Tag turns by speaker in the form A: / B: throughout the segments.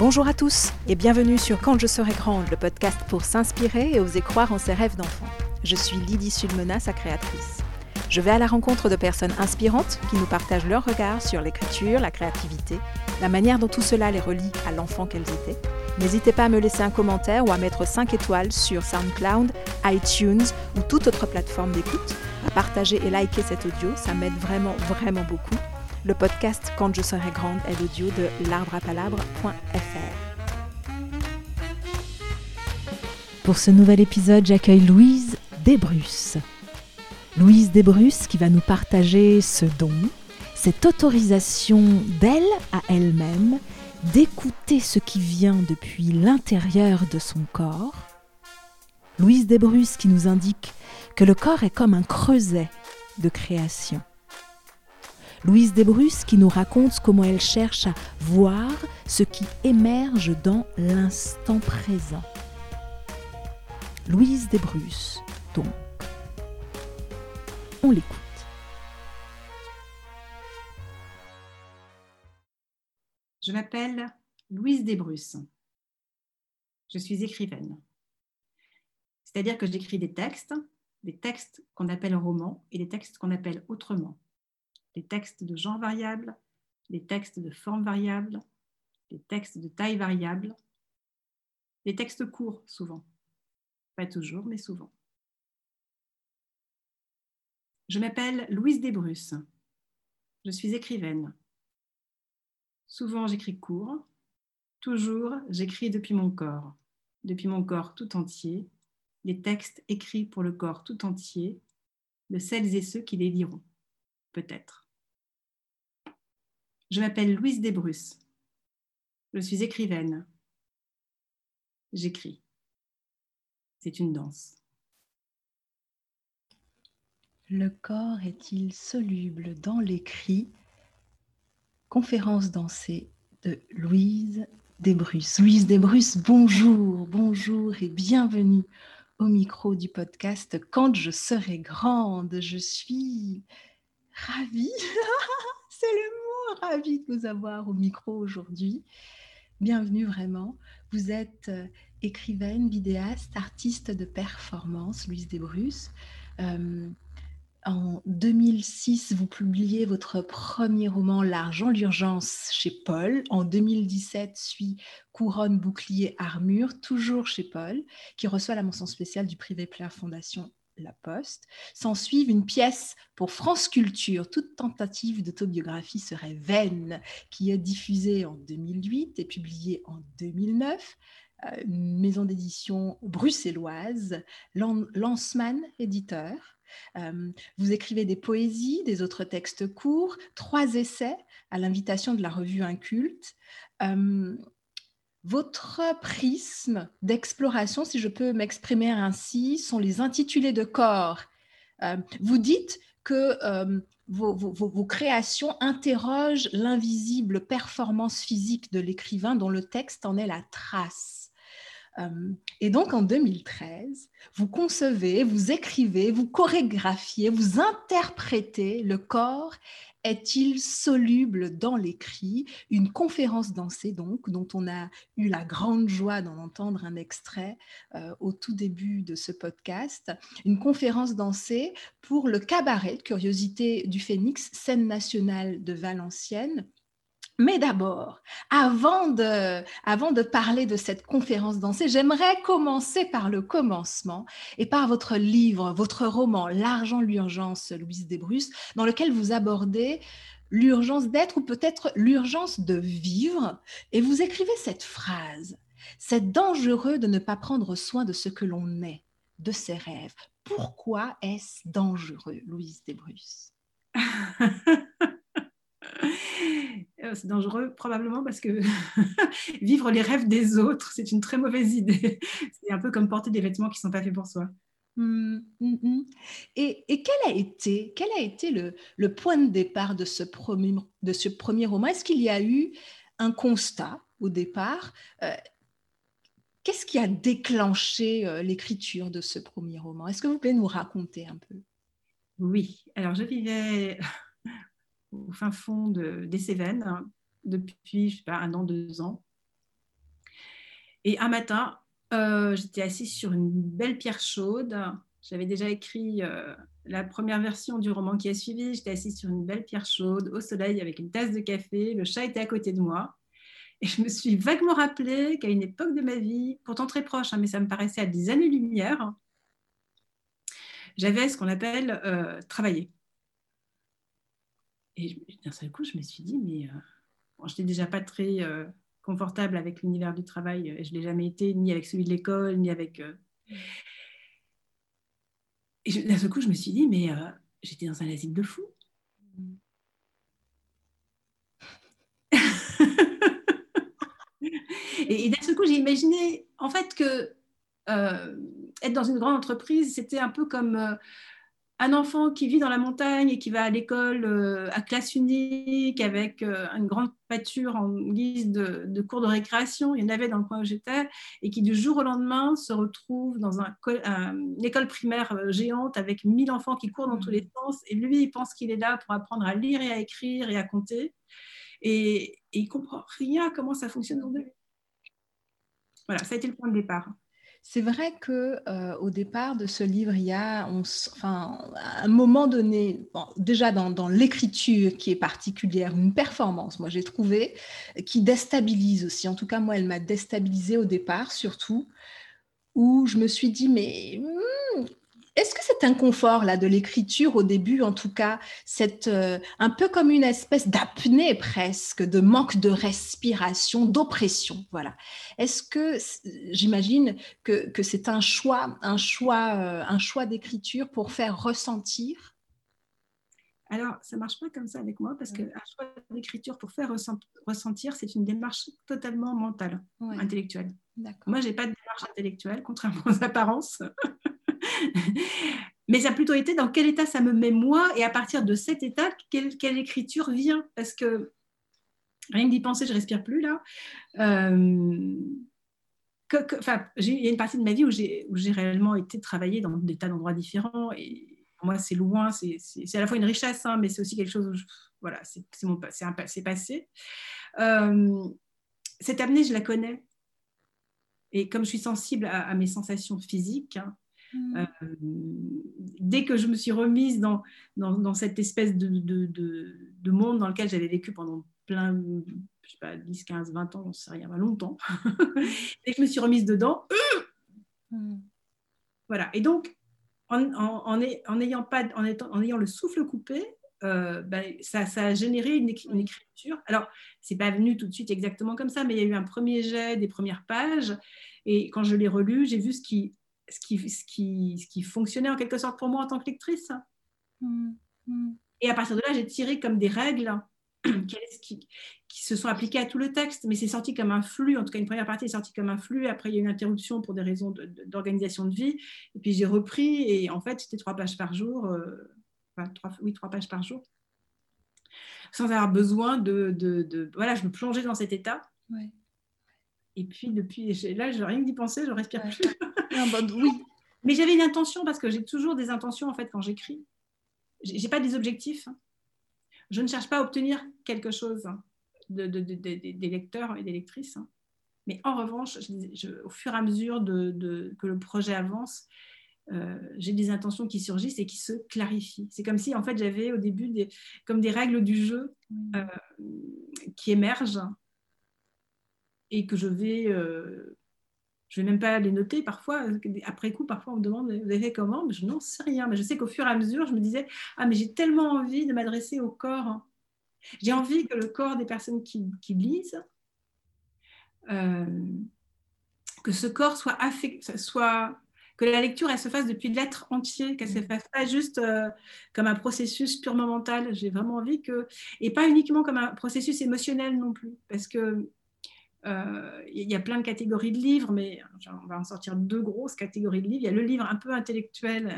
A: Bonjour à tous et bienvenue sur Quand je serai grande, le podcast pour s'inspirer et oser croire en ses rêves d'enfant. Je suis Lydie Sulmena, sa créatrice. Je vais à la rencontre de personnes inspirantes qui nous partagent leur regard sur l'écriture, la créativité, la manière dont tout cela les relie à l'enfant qu'elles étaient. N'hésitez pas à me laisser un commentaire ou à mettre 5 étoiles sur SoundCloud, iTunes ou toute autre plateforme d'écoute. À partager et liker cet audio, ça m'aide vraiment, vraiment beaucoup. Le podcast Quand je serai grande est l'audio de l'arbreapalabre.fr. Pour ce nouvel épisode, j'accueille Louise Desbrusses. Louise Desbrusses qui va nous partager ce don, cette autorisation d'elle à elle-même d'écouter ce qui vient depuis l'intérieur de son corps. Louise Desbrusses qui nous indique que le corps est comme un creuset de création. Louise Desbrusses qui nous raconte comment elle cherche à voir ce qui émerge dans l'instant présent. Louise Desbrusses, donc. On l'écoute.
B: Je m'appelle Louise Desbrusses. Je suis écrivaine. C'est-à-dire que j'écris des textes, des textes qu'on appelle romans et des textes qu'on appelle autrement les textes de genre variable, les textes de forme variable, les textes de taille variable, les textes courts souvent. Pas toujours, mais souvent. Je m'appelle Louise Desbrusses. Je suis écrivaine. Souvent j'écris court, toujours j'écris depuis mon corps, depuis mon corps tout entier, les textes écrits pour le corps tout entier de celles et ceux qui les liront, peut-être. Je m'appelle Louise Desbrusses. Je suis écrivaine. J'écris. C'est une danse.
A: Le corps est-il soluble dans l'écrit? Conférence dansée de Louise Desbrusses. Louise Desbrusses, bonjour, bonjour et bienvenue au micro du podcast Quand je serai grande. Je suis ravie. C'est le ravie de vous avoir au micro aujourd'hui. Bienvenue vraiment. Vous êtes euh, écrivaine, vidéaste, artiste de performance, Louise Desbrusses. Euh, en 2006, vous publiez votre premier roman L'argent, l'urgence chez Paul. En 2017, suit Couronne, bouclier, armure, toujours chez Paul, qui reçoit la mention spéciale du Privé Plaire Fondation la Poste. S'en suivent une pièce pour France Culture. Toute tentative d'autobiographie serait vaine, qui est diffusée en 2008 et publiée en 2009. Euh, maison d'édition bruxelloise, Lanceman éditeur. Euh, vous écrivez des poésies, des autres textes courts, trois essais à l'invitation de la revue Inculte. Euh, votre prisme d'exploration, si je peux m'exprimer ainsi, sont les intitulés de corps. Euh, vous dites que euh, vos, créations interrogent l'invisible performance physique de l'écrivain dont le texte en est la trace. Euh, et donc en 2013, vous concevez, vous écrivez, vous chorégraphiez, vous interprétez le corps est-il soluble dans l'écrit? Une conférence dansée, donc, dont on a eu la grande joie d'en entendre un extrait euh, au tout début de ce podcast. Une conférence dansée pour le cabaret Curiosité du Phénix, scène nationale de Valenciennes, mais d'abord, avant de, parler de cette conférence dansée, j'aimerais commencer par le commencement et par votre livre, votre roman L'argent, l'urgence, Louise Desbrusses, dans lequel vous abordez l'urgence d'être ou peut-être l'urgence de vivre. Et vous écrivez cette phrase, c'est dangereux de ne pas prendre soin de ce que l'on est, de ses rêves. Pourquoi est-ce dangereux, Louise Desbrusses?
B: Euh, c'est dangereux probablement parce que vivre les rêves des autres, c'est une très mauvaise idée. C'est un peu comme porter des vêtements qui ne sont pas faits pour soi.
A: Mmh, mmh, mmh. Et, quel a été, quel a été le, point de départ de ce premier, de ce premier roman? Est-ce qu'il y a eu un constat au départ? Euh, Qu'est-ce qui a déclenché euh, l'écriture de ce premier roman? Est-ce que vous pouvez nous raconter un peu?
B: Oui, alors je vivais au fin fond de, des Cévennes depuis je sais pas, un an, deux ans. Et un matin, euh, j'étais assise sur une belle pierre chaude. J'avais déjà écrit euh, la première version du roman qui a suivi. J'étais assise sur une belle pierre chaude, au soleil, avec une tasse de café. Le chat était à côté de moi. Et je me suis vaguement rappelé qu'à une époque de ma vie, pourtant très proche, hein, mais ça me paraissait à des années-lumière, j'avais ce qu'on appelle euh, travailler. Et d'un seul coup, je me suis dit, mais je n'étais déjà pas très confortable avec l'univers du travail. Et je ne l'ai jamais été, ni avec celui de l'école, ni avec. Euh. Et d'un seul coup, je me suis dit, mais euh, j'étais dans un asile de fous. et, d'un seul coup, j'ai imaginé, en fait, que euh, être dans une grande entreprise, c'était un peu comme un enfant qui vit dans la montagne et qui va à l'école euh, à classe unique avec euh, une grande pâture en guise de, cours de récréation, il y en avait dans le coin où j'étais, et qui du jour au lendemain se retrouve dans un, une école primaire euh, géante avec 1000 enfants qui courent dans tous les mmh. sens, et lui, il pense qu'il est là pour apprendre à lire et à écrire et à compter, et, et il comprend rien à comment ça fonctionne deux. Voilà, ça a été le point de départ.
A: C'est vrai que euh, au départ de ce livre, il y a, enfin, un moment donné, déjà dans, l'écriture qui est particulière, une performance, moi j'ai trouvé, qui déstabilise aussi. En tout cas, moi, elle m'a déstabilisée au départ, surtout, où je me suis dit, mais hmm, est-ce que cet inconfort là de l'écriture au début, en tout cas, c'est euh, un peu comme une espèce d'apnée presque, de manque de respiration, d'oppression, voilà. Est-ce que j'imagine que, que c'est un choix, un choix, euh, un choix d'écriture pour faire ressentir?
B: Alors, ça ne marche pas comme ça avec moi parce qu'un choix d'écriture pour faire ressentir, c'est une démarche totalement mentale, intellectuelle. Moi, je n'ai pas de démarche intellectuelle, contrairement aux apparences. Mais ça a plutôt été dans quel état ça me met moi et à partir de cet état, quelle, quelle écriture vient? Parce que rien que d'y penser, je respire plus là. Euh, il y a une partie de ma vie où j'ai réellement été travailler dans des tas d'endroits différents et pour moi c'est loin, c'est à la fois une richesse, hein, mais c'est aussi quelque chose où voilà, c'est passé. Euh, cette amenée, je la connais. Et comme je suis sensible à, mes sensations physiques, hein, Mm. Euh, dès que je me suis remise dans, dans, cette espèce de, de, de, monde dans lequel j'avais vécu pendant plein, je sais pas, 10, 15, 20 ans, on sait rien, longtemps, dès que je me suis remise dedans, mm. voilà. Et donc, en, en, en, ayant, pas, en, étant, en ayant le souffle coupé, euh, ben, ça, ça, a généré une, une écriture. Alors, c'est pas venu tout de suite exactement comme ça, mais il y a eu un premier jet des premières pages. Et quand je l'ai relu, j'ai vu ce qui ce qui, ce, qui, ce qui fonctionnait en quelque sorte pour moi en tant que lectrice. Mm, mm. Et à partir de là, j'ai tiré comme des règles qui, qui, se sont appliquées à tout le texte, mais c'est sorti comme un flux. En tout cas, une première partie est sortie comme un flux. Après, il y a eu une interruption pour des raisons d'organisation de, vie. Et puis, j'ai repris. Et en fait, c'était trois pages par jour. Euh, enfin, trois, oui, trois pages par jour. Sans avoir besoin de, de, Voilà, je me plongeais dans cet état. Et puis, depuis là, je rien que d'y penser, je respire plus. oui. Mais j'avais une intention parce que j'ai toujours des intentions en fait quand j'écris. J'ai pas des objectifs. Je ne cherche pas à obtenir quelque chose de, des lecteurs et des lectrices. Mais en revanche, au fur et à mesure que le projet avance, euh, j'ai des intentions qui surgissent et qui se clarifient. C'est comme si en fait j'avais au début des, comme des règles du jeu euh, qui émergent et que je vais euh, je ne vais même pas les noter parfois. Après coup, parfois, on me demande Vous avez fait comment? Mais Je n'en sais rien. Mais je sais qu'au fur et à mesure, je me disais Ah, mais j'ai tellement envie de m'adresser au corps. J'ai envie que le corps des personnes qui, lisent, euh, que ce corps soit, affecté, soit que la lecture elle se fasse depuis l'être entier, qu'elle ne se fasse pas juste euh, comme un processus purement mental. J'ai vraiment envie que et pas uniquement comme un processus émotionnel non plus, parce que il y a plein de catégories de livres, mais on va en sortir deux grosses catégories de livres. Il y a le livre un peu intellectuel.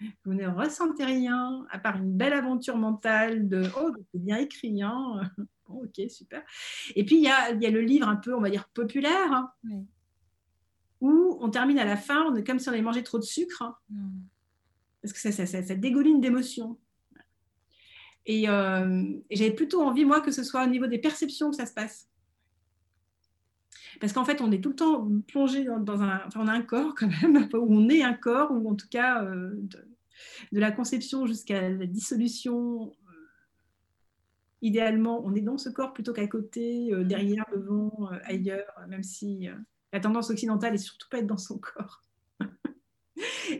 B: Vous ne ressentez rien, à part une belle aventure mentale de Oh, c'est bien écrit. Hein bon, ok, super. Et puis, il y, a, y, a, le livre un peu, on va dire, populaire, hein, où on termine à la fin, on est comme si on avait mangé trop de sucre, hein, parce que ça, ça, ça, dégouline d'émotions. Et, euh, et j'avais plutôt envie, moi, que ce soit au niveau des perceptions que ça se passe. Parce qu'en fait, on est tout le temps plongé dans, un... Enfin, on a un corps quand même, où on est un corps, ou en tout cas, euh, de, la conception jusqu'à la dissolution, euh, idéalement, on est dans ce corps plutôt qu'à côté, euh, derrière, devant, ailleurs, même si la tendance occidentale est surtout pas être dans son corps.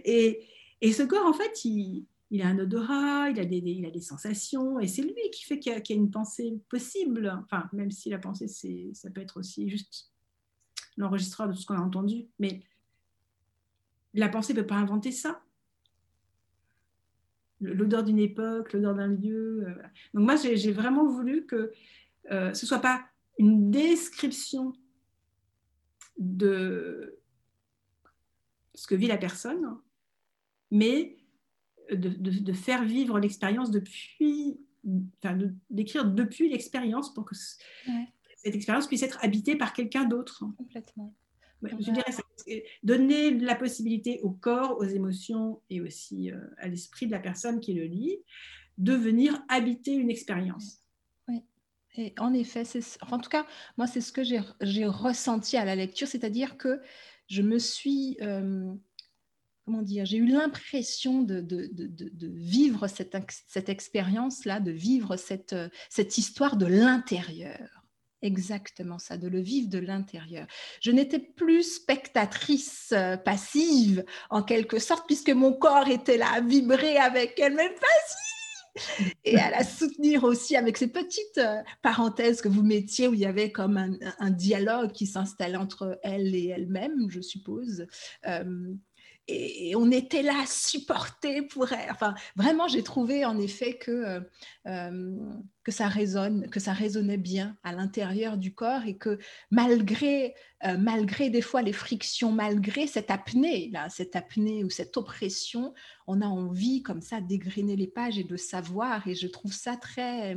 B: et, et, ce corps, en fait, il, il a un odorat, il a des, il a des sensations, et c'est lui qui fait qu'il y, a une pensée possible. Enfin, même si la pensée, ça peut être aussi juste l'enregistreur de tout ce qu'on a entendu, mais la pensée ne peut pas inventer ça. L'odeur d'une époque, l'odeur d'un lieu. Euh, Donc moi, j'ai vraiment voulu que euh, ce ne soit pas une description de ce que vit la personne, mais de, faire vivre l'expérience depuis, enfin, d'écrire depuis l'expérience pour que cette expérience puisse être habitée par quelqu'un d'autre.
A: Complètement.
B: je dirais ça. Donner la possibilité au corps, aux émotions et aussi euh, à l'esprit de la personne qui le lit de venir habiter une expérience.
A: Oui. Et en effet, en tout cas, moi, c'est ce que j'ai ressenti à la lecture, c'est-à-dire que je me suis euh, comment dire, j'ai eu l'impression de, vivre cette, cette expérience-là, de vivre cette, cette histoire de l'intérieur. Exactement ça, de le vivre de l'intérieur. Je n'étais plus spectatrice euh, passive, en quelque sorte, puisque mon corps était là à vibrer avec elle, mais passive et à la soutenir aussi avec ces petites euh, parenthèses que vous mettiez où il y avait comme un, dialogue qui s'installait entre elle et elle-même, je suppose. Euh, et, on était là supporter pour. Enfin, vraiment, j'ai trouvé en effet que, euh, euh, que, ça résonne, que ça résonnait bien à l'intérieur du corps et que malgré, euh, malgré des fois les frictions, malgré cette apnée, là, cette apnée ou cette oppression, on a envie comme ça d'égriner les pages et de savoir. Et je trouve ça très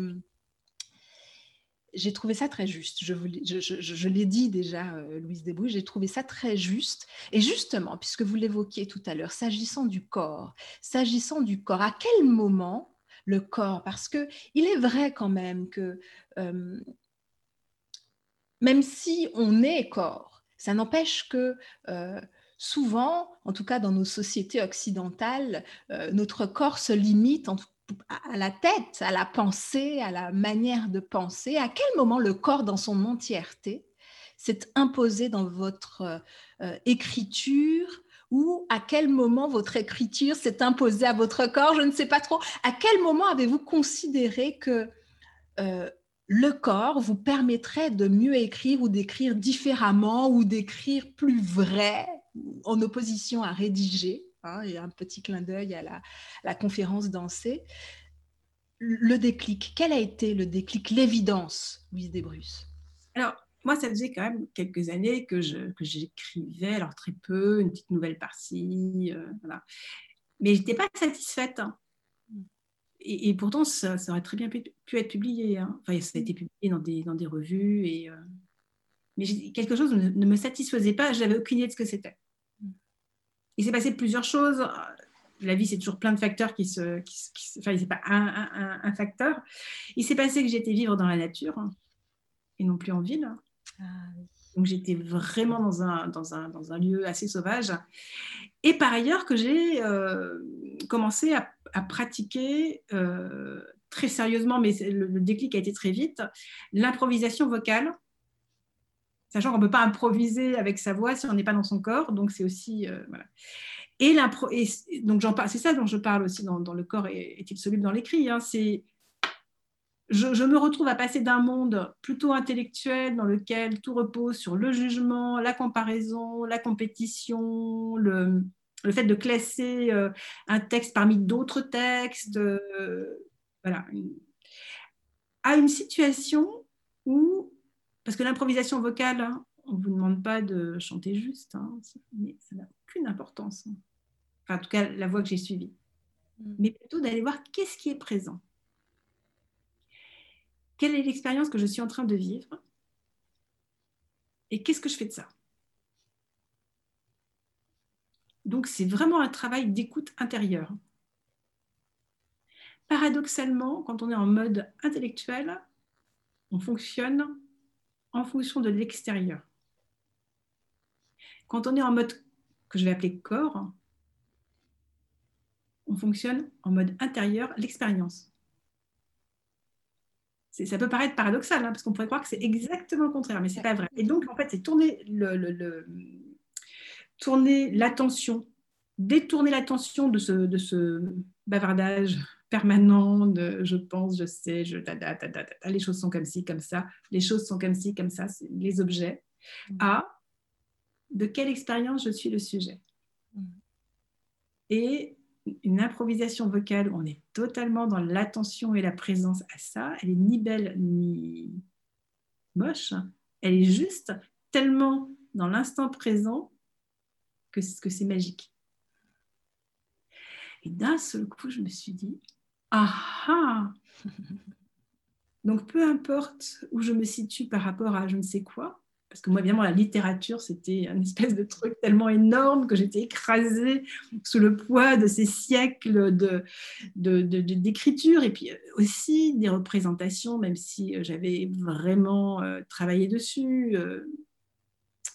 A: j'ai trouvé ça très juste. Je, l'ai dit déjà, euh, Louise Desbrouilles, j'ai trouvé ça très juste. Et justement, puisque vous l'évoquiez tout à l'heure, s'agissant du corps, s'agissant du corps, à quel moment le corps Parce que il est vrai quand même que euh, même si on est corps, ça n'empêche que euh, souvent, en tout cas dans nos sociétés occidentales, notre corps se limite, en tout à la tête, à la pensée, à la manière de penser, à quel moment le corps dans son entièreté s'est imposé dans votre euh, écriture ou à quel moment votre écriture s'est imposée à votre corps, je ne sais pas trop. À quel moment avez-vous considéré que euh, le corps vous permettrait de mieux écrire ou d'écrire différemment ou d'écrire plus vrai en opposition à rédiger? Hein, et un petit clin d'œil à la, conférence dansée. Le déclic, quel a été le déclic, l'évidence, Louise Desbrus
B: Alors, moi, ça faisait quand même quelques années que, j'écrivais, alors très peu, une petite nouvelle par-ci, euh, voilà. Mais je n'étais pas satisfaite. Hein. Et, pourtant, ça, aurait très bien pu, être publié. Hein. Enfin, ça a été publié dans des, dans des revues. Et, euh, Mais quelque chose ne me satisfaisait pas, je n'avais aucune idée de ce que c'était il s'est passé plusieurs choses. La vie, c'est toujours plein de facteurs qui se. enfin, c'est pas un, facteur. Il s'est passé que j'étais vivre dans la nature et non plus en ville. Ah Donc, j'étais vraiment dans un, dans, un, dans un lieu assez sauvage. Et par ailleurs, que j'ai euh, commencé à, pratiquer euh, très sérieusement, mais le, le, déclic a été très vite, l'improvisation vocale sachant qu'on ne peut pas improviser avec sa voix si on n'est pas dans son corps. Donc, c'est aussi. Euh, voilà. Et, donc, j'en parle, c'est ça dont je parle aussi dans, le corps est-il soluble dans l'écrit. Hein, c'est. Je, me retrouve à passer d'un monde plutôt intellectuel dans lequel tout repose sur le jugement, la comparaison, la compétition, le, le fait de classer euh, un texte parmi d'autres textes, euh, voilà, à une situation où parce que l'improvisation vocale, hein, on ne vous demande pas de chanter juste, hein, mais ça n'a aucune importance. Hein. Enfin, en tout cas, la voix que j'ai suivie. Mm. Mais plutôt d'aller voir qu'est-ce qui est présent. Quelle est l'expérience que je suis en train de vivre Et qu'est-ce que je fais de ça? Donc, c'est vraiment un travail d'écoute intérieure. Paradoxalement, quand on est en mode intellectuel, on fonctionne en fonction de l'extérieur. Quand on est en mode que je vais appeler corps, on fonctionne en mode intérieur, l'expérience. Ça peut paraître paradoxal, hein, parce qu'on pourrait croire que c'est exactement le contraire, mais ce n'est pas vrai. Et donc, en fait, c'est tourner, le, tourner l'attention, détourner l'attention de ce, de ce bavardage permanent de je pense, je sais, je, les choses sont comme ci, comme ça, les choses sont comme ci, comme ça, les objets, mm. à de quelle expérience je suis le sujet? Mm. Et une improvisation vocale où on est totalement dans l'attention et la présence à ça, elle est ni belle ni moche, elle est juste tellement dans l'instant présent que, que c'est magique. Et d'un seul coup, je me suis dit, ah Donc peu importe où je me situe par rapport à je ne sais quoi, parce que moi, évidemment, la littérature, c'était un espèce de truc tellement énorme que j'étais écrasée sous le poids de ces siècles d'écriture de, de, et puis euh, aussi des représentations, même si euh, j'avais vraiment euh, travaillé dessus.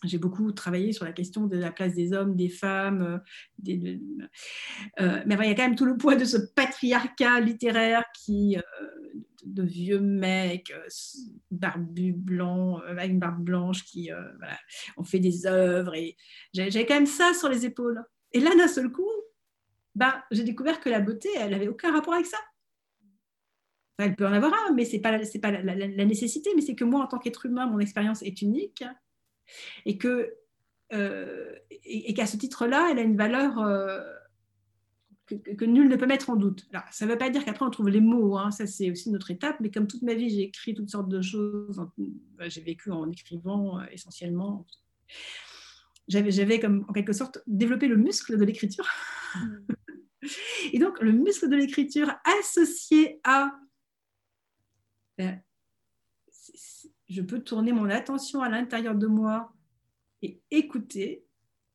B: J'ai beaucoup travaillé sur la question de la place des hommes, des femmes. Des, mais il y a quand même tout le poids de ce patriarcat littéraire qui de vieux mecs, euh, barbus blancs, euh, avec une barbe blanche, qui euh, ont fait des œuvres. Et j'avais quand même ça sur les épaules. Et là, d'un seul coup, bah, j'ai découvert que la beauté, elle n'avait aucun rapport avec ça. Elle peut en avoir un, mais ce n'est pas la, nécessité, mais c'est que moi, en tant qu'être humain, mon expérience est unique et que et, qu'à ce titre-là, elle a une valeur que, nul ne peut mettre en doute. Alors, ça ne veut pas dire qu'après on trouve les mots, hein. ça c'est aussi notre étape, mais comme toute ma vie j'ai écrit toutes sortes de choses, bah, j'ai vécu en écrivant euh, essentiellement. J'avais comme en quelque sorte développé le muscle de l'écriture. Mm. Et donc le muscle de l'écriture associé à... Je peux tourner mon attention à l'intérieur de moi et écouter.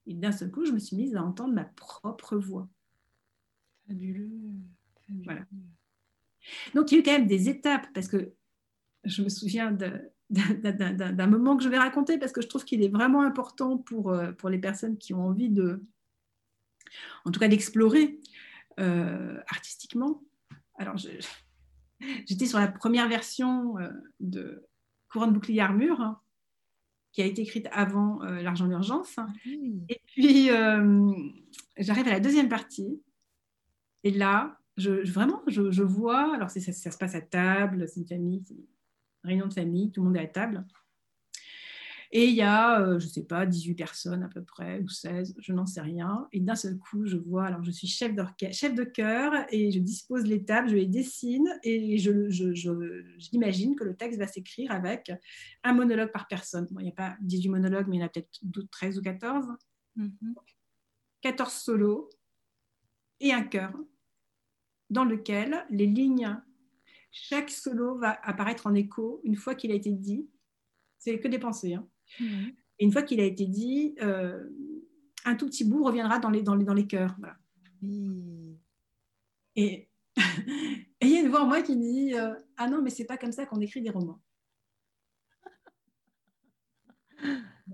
B: Et d'un seul coup, je me suis mise à entendre ma propre voix.
A: Fabuleux.
B: Voilà. Donc, il y a eu quand même des étapes, parce que je me souviens d'un moment que je vais raconter, parce que je trouve qu'il est vraiment important pour, euh, pour les personnes qui ont envie de, en tout cas, d'explorer euh, artistiquement. Alors, j'étais sur la première version euh, de Courant de bouclier armure, hein, qui a été écrite avant L'argent d'urgence. Ah Et puis, j'arrive à la deuxième partie, et là, je, vraiment, je, vois, alors ça, ça, se passe à table, c'est une famille, c'est une réunion de famille, tout le monde est à table. Et il y a, euh, je ne sais pas, 18 personnes à peu près, ou 16, je n'en sais rien. Et d'un seul coup, je vois, alors je suis chef, chef de chœur, et je dispose les tables, je les dessine, et je, j'imagine que le texte va s'écrire avec un monologue par personne. il n'y a pas 18 monologues, mais il y en a peut-être 13 ou 14. 14 mm-hmm. solos et un chœur dans lequel les lignes, chaque solo va apparaître en écho une fois qu'il a été dit. C'est que des pensées. Hein. Et une fois qu'il a été dit, euh, un tout petit bout reviendra dans les, dans les, dans les cœurs. Et il y a une voix en moi qui dit euh, Ah non, mais c'est pas comme ça qu'on écrit des romans.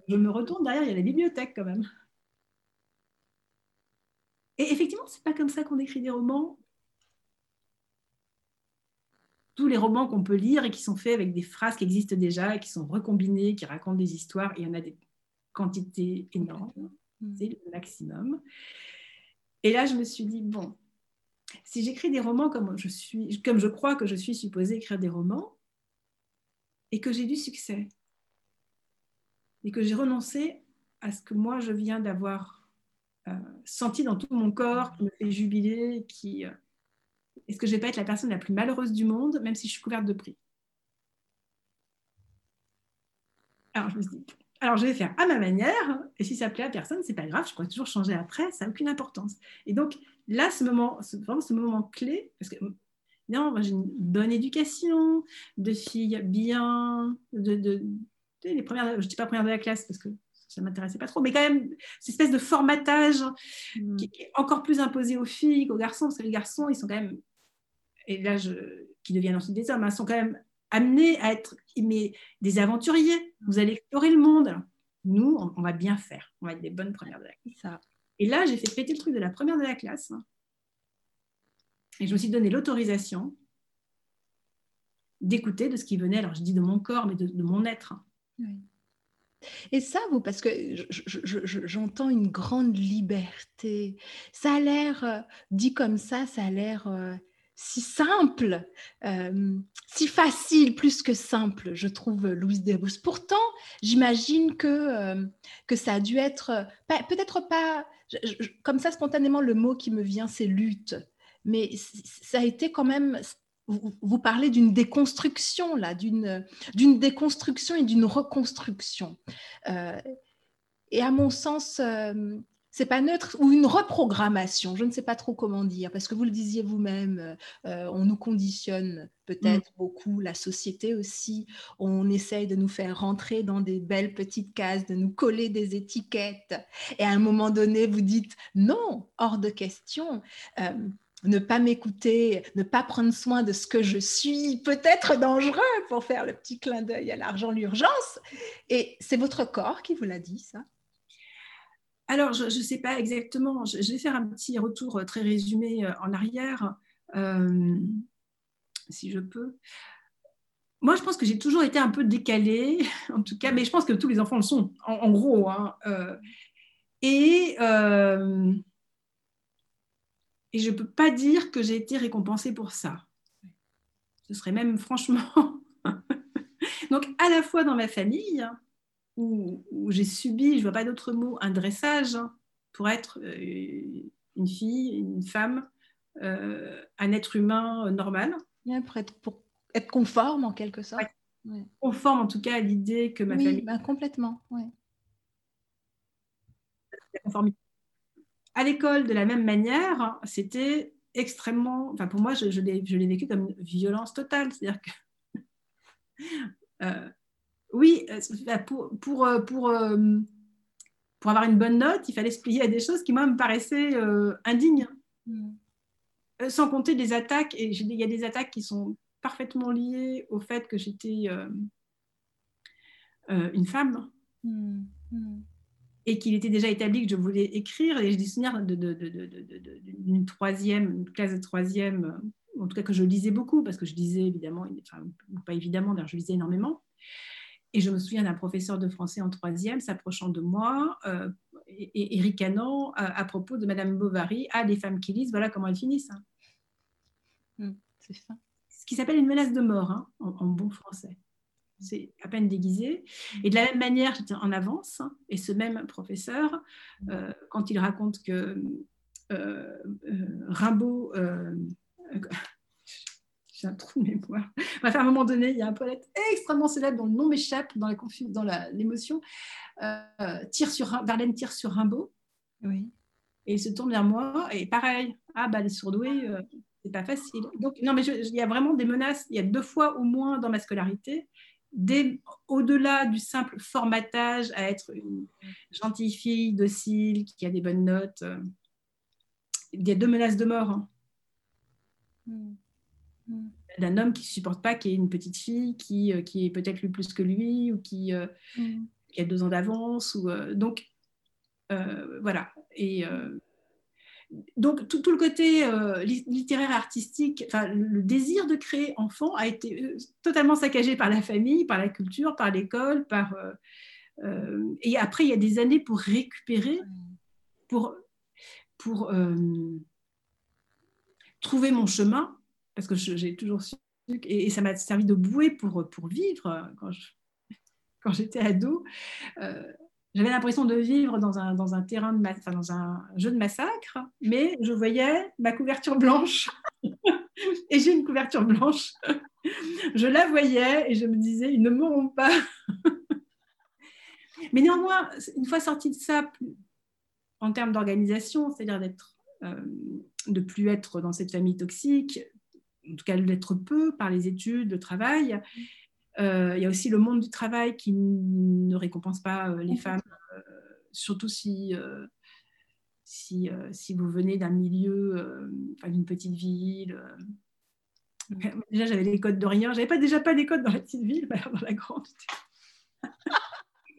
B: Je me retourne derrière, il y a la bibliothèque quand même. Et effectivement, c'est pas comme ça qu'on écrit des romans tous les romans qu'on peut lire et qui sont faits avec des phrases qui existent déjà qui sont recombinées, qui racontent des histoires, et il y en a des quantités énormes, mm. c'est le maximum. Et là, je me suis dit, bon, si j'écris des romans comme je, suis, comme je crois que je suis supposée écrire des romans, et que j'ai du succès, et que j'ai renoncé à ce que moi je viens d'avoir euh, senti dans tout mon corps, qui me fait jubiler, qui, euh, est-ce que je vais pas être la personne la plus malheureuse du monde, même si je suis couverte de prix? Alors je me suis dit, alors je vais faire à ma manière, et si ça plaît à personne, c'est pas grave, je pourrais toujours changer après, ça n'a aucune importance. Et donc là, ce moment, ce, vraiment ce moment clé, parce que non, j'ai une bonne éducation, de filles bien, de, les premières, je ne dis pas première de la classe parce que ça ne m'intéressait pas trop, mais quand même, cette espèce de formatage mmh. qui, est encore plus imposé aux filles qu'aux garçons, parce que les garçons, ils sont quand même et là, qui deviennent ensuite des hommes, hein, sont quand même amenés à être mais, des aventuriers. Vous allez explorer le monde. nous, on, va bien faire. On va être des bonnes premières de la classe. Ça. Et là, j'ai fait péter le truc de la première de la classe. Et je me suis donné l'autorisation d'écouter de ce qui venait. Alors, je dis de mon corps, mais de, mon être.
A: Et ça, vous, parce que j'entends une grande liberté. Ça a l'air, euh, dit comme ça, ça a l'air euh, si simple, euh, si facile, plus que simple, je trouve, Louise Desbous. Pourtant, j'imagine que, que ça a dû être, peut-être pas, comme ça spontanément, le mot qui me vient, c'est lutte. Mais ça a été quand même vous, parlez d'une déconstruction, là, d'une, déconstruction et d'une reconstruction. Euh, et à mon sens, euh, c'est pas neutre, ou une reprogrammation, je ne sais pas trop comment dire, parce que vous le disiez vous-même, euh, on nous conditionne peut-être mm. beaucoup, la société aussi, on essaye de nous faire rentrer dans des belles petites cases, de nous coller des étiquettes, et à un moment donné, vous dites non, hors de question ne pas m'écouter, ne pas prendre soin de ce que je suis, peut-être dangereux pour faire le petit clin d'œil à l'argent, l'urgence. Et c'est votre corps qui vous l'a dit, ça
B: Alors, je ne sais pas exactement. Je, vais faire un petit retour euh, très résumé euh, en arrière, euh, si je peux. Moi, je pense que j'ai toujours été un peu décalée, en tout cas, mais je pense que tous les enfants le sont, en, gros. Hein, et et je ne peux pas dire que j'ai été récompensée pour ça. Ce serait même franchement... Donc, à la fois dans ma famille, où, j'ai subi, je ne vois pas d'autre mot, un dressage pour être euh, une fille, une femme, euh, un être humain normal.
A: pour, être, pour être conforme en quelque sorte.
B: Conforme en tout cas à l'idée que ma famille.
A: Bah, complètement.
B: Conformité à l'école, de la même manière, c'était extrêmement. Enfin, pour moi, je, je l'ai vécu comme une violence totale. C'est-à-dire que. Euh, oui, euh, pour, pour, euh, pour, pour, avoir une bonne note, il fallait se plier à des choses qui, moi, me paraissaient indignes. Mm. Sans compter des attaques. Et il y a des attaques qui sont parfaitement liées au fait que j'étais une femme. Mm. Mm et qu'il était déjà établi que je voulais écrire. Et j'ai des souvenirs d'une troisième, une classe de troisième, en tout cas que je lisais beaucoup, parce que je lisais évidemment, enfin, pas évidemment, d'ailleurs je lisais énormément. Et je me souviens d'un professeur de français en troisième s'approchant de moi euh, et, et, ricanant à, propos de Madame Bovary. Ah, les femmes qui lisent, voilà comment elles finissent. Hein.
A: Mmh, c'est.
B: Ce qui s'appelle une menace de mort hein, en, bon français c'est à peine déguisé. Et de la même manière, j'étais en avance. Et ce même professeur, euh, quand il raconte que euh, euh, Rimbaud, j'ai un trou de mémoire, à un moment donné, il y a un poète extrêmement célèbre dont le nom m'échappe dans l'émotion, tire sur Verlaine tire sur Rimbaud.
A: Oui.
B: Et il se tourne vers moi et pareil, ah bah les surdoués, c'est pas facile. Donc non mais il y a vraiment des menaces. Il y a deux fois au moins dans ma scolarité au-delà du simple formatage à être une gentille fille docile qui a des bonnes notes, euh, il y a deux menaces de mort. Hein. Mm. D'un homme qui ne supporte pas qu'il y ait une petite fille qui, euh, qui est peut-être lu plus que lui ou qui, euh, mm. qui a deux ans d'avance. Ou, donc, voilà. Et donc tout, le côté euh, littéraire artistique, le désir de créer enfant a été euh, totalement saccagé par la famille, par la culture, par l'école, par euh, et après il y a des années pour récupérer, pour pour trouver mon chemin, parce que j'ai toujours su et, ça m'a servi de bouée pour pour vivre quand quand j'étais ado j'avais l'impression de vivre dans un, dans un terrain de enfin, dans un jeu de massacre, mais je voyais ma couverture blanche et j'ai une couverture blanche. je la voyais et je me disais, ils ne mourront pas. mais néanmoins, une fois sorti de ça, en termes d'organisation, c'est-à-dire d'être, euh, de plus être dans cette famille toxique, en tout cas d'être peu par les études, le travail, euh, il y a aussi le monde du travail qui ne récompense pas euh, les femmes, euh, surtout si, si, si, vous venez d'un milieu, d'une petite ville. Déjà, j'avais les codes de rien. J'avais pas déjà pas des codes dans la petite ville, mais dans la grande.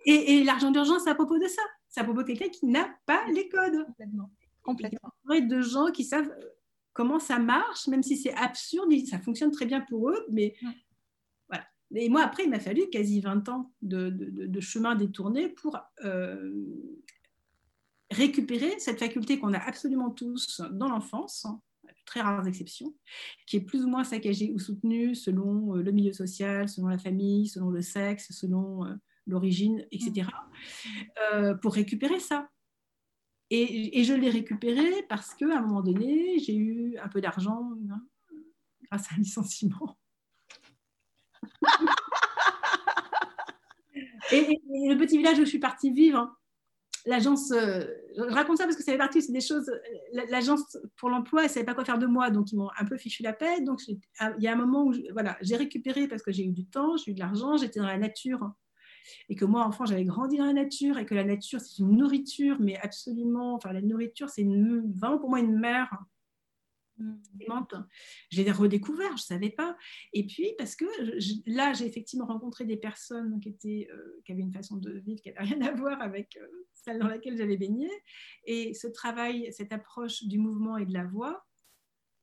B: Et, l'argent d'urgence, c'est à propos de ça. C'est à propos de quelqu'un qui n'a pas les codes.
A: Complètement. Complètement.
B: Il y a de gens qui savent comment ça marche, même si c'est absurde, ça fonctionne très bien pour eux, mais voilà. Et moi, après, il m'a fallu quasi 20 ans de, chemin détourné pour euh, récupérer cette faculté qu'on a absolument tous dans l'enfance, hein, très rares exceptions, qui est plus ou moins saccagée ou soutenue selon euh, le milieu social, selon la famille, selon le sexe, selon euh, l'origine, etc., pour récupérer ça. Et, je l'ai récupéré parce qu'à un moment donné, j'ai eu un peu d'argent hein, grâce à un licenciement. et, le petit village où je suis partie vivre, hein, l'agence, euh, je raconte ça parce que ça fait partie c'est des choses, l'agence pour l'emploi, elle ne savait pas quoi faire de moi, donc ils m'ont un peu fichu la paix. Donc il y a un moment où voilà, j'ai récupéré parce que j'ai eu du temps, j'ai eu de l'argent, j'étais dans la nature et que moi, enfant, j'avais grandi dans la nature et que la nature, c'est une nourriture, mais absolument, enfin, la nourriture, c'est vraiment pour moi une mère mm. Je l'ai redécouvert, je ne savais pas. Et puis, parce que là, j'ai effectivement rencontré des personnes qui, étaient, euh, qui avaient une façon de vivre qui n'avait rien à voir avec euh, celle dans laquelle j'avais baigné. Et ce travail, cette approche du mouvement et de la voix,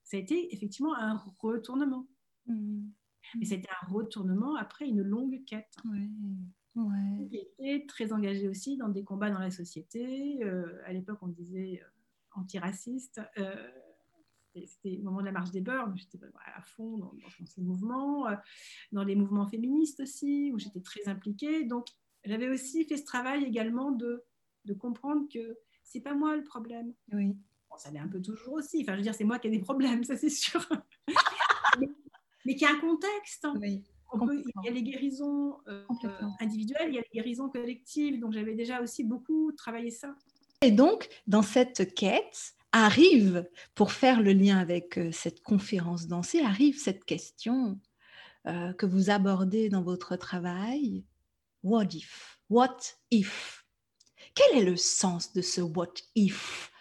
B: ça a été effectivement un retournement. Mm. Mais c'était un retournement après une longue quête.
A: Ouais.
B: J'étais très engagée aussi dans des combats dans la société. Euh, à l'époque, on disait euh, antiraciste. Euh, c'était au moment de la marche des beurs, j'étais à fond dans, ces mouvements, dans les mouvements féministes aussi, où j'étais très impliquée. Donc, j'avais aussi fait ce travail également de, de comprendre que c'est pas moi le problème.
A: Oui.
B: ça l'est un peu toujours aussi. Enfin, je veux dire, c'est moi qui ai des problèmes, ça c'est sûr. mais, mais qu'il y a un contexte. Il y a les guérisons euh, individuelles, il y a les guérisons collectives. Donc j'avais déjà aussi beaucoup travaillé ça.
A: Et donc, dans cette quête, arrive, pour faire le lien avec euh, cette conférence dansée, arrive cette question euh, que vous abordez dans votre travail. What if? What if? Quel est le sens de ce what if?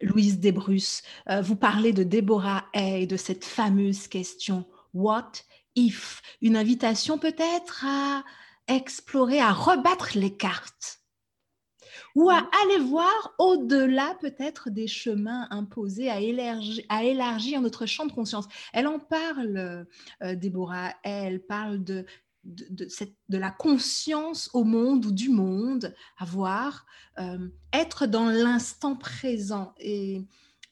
A: Louise Desbrus, vous parlez de Déborah Hay, de cette fameuse question What if, une invitation peut-être à explorer, à rebattre les cartes. Ou à aller voir au-delà peut-être des chemins imposés, à élargir, à élargir, notre champ de conscience. Elle en parle, euh, Déborah, elle parle de, de, cette, de, la conscience au monde ou du monde, avoir, euh, être dans l'instant présent et,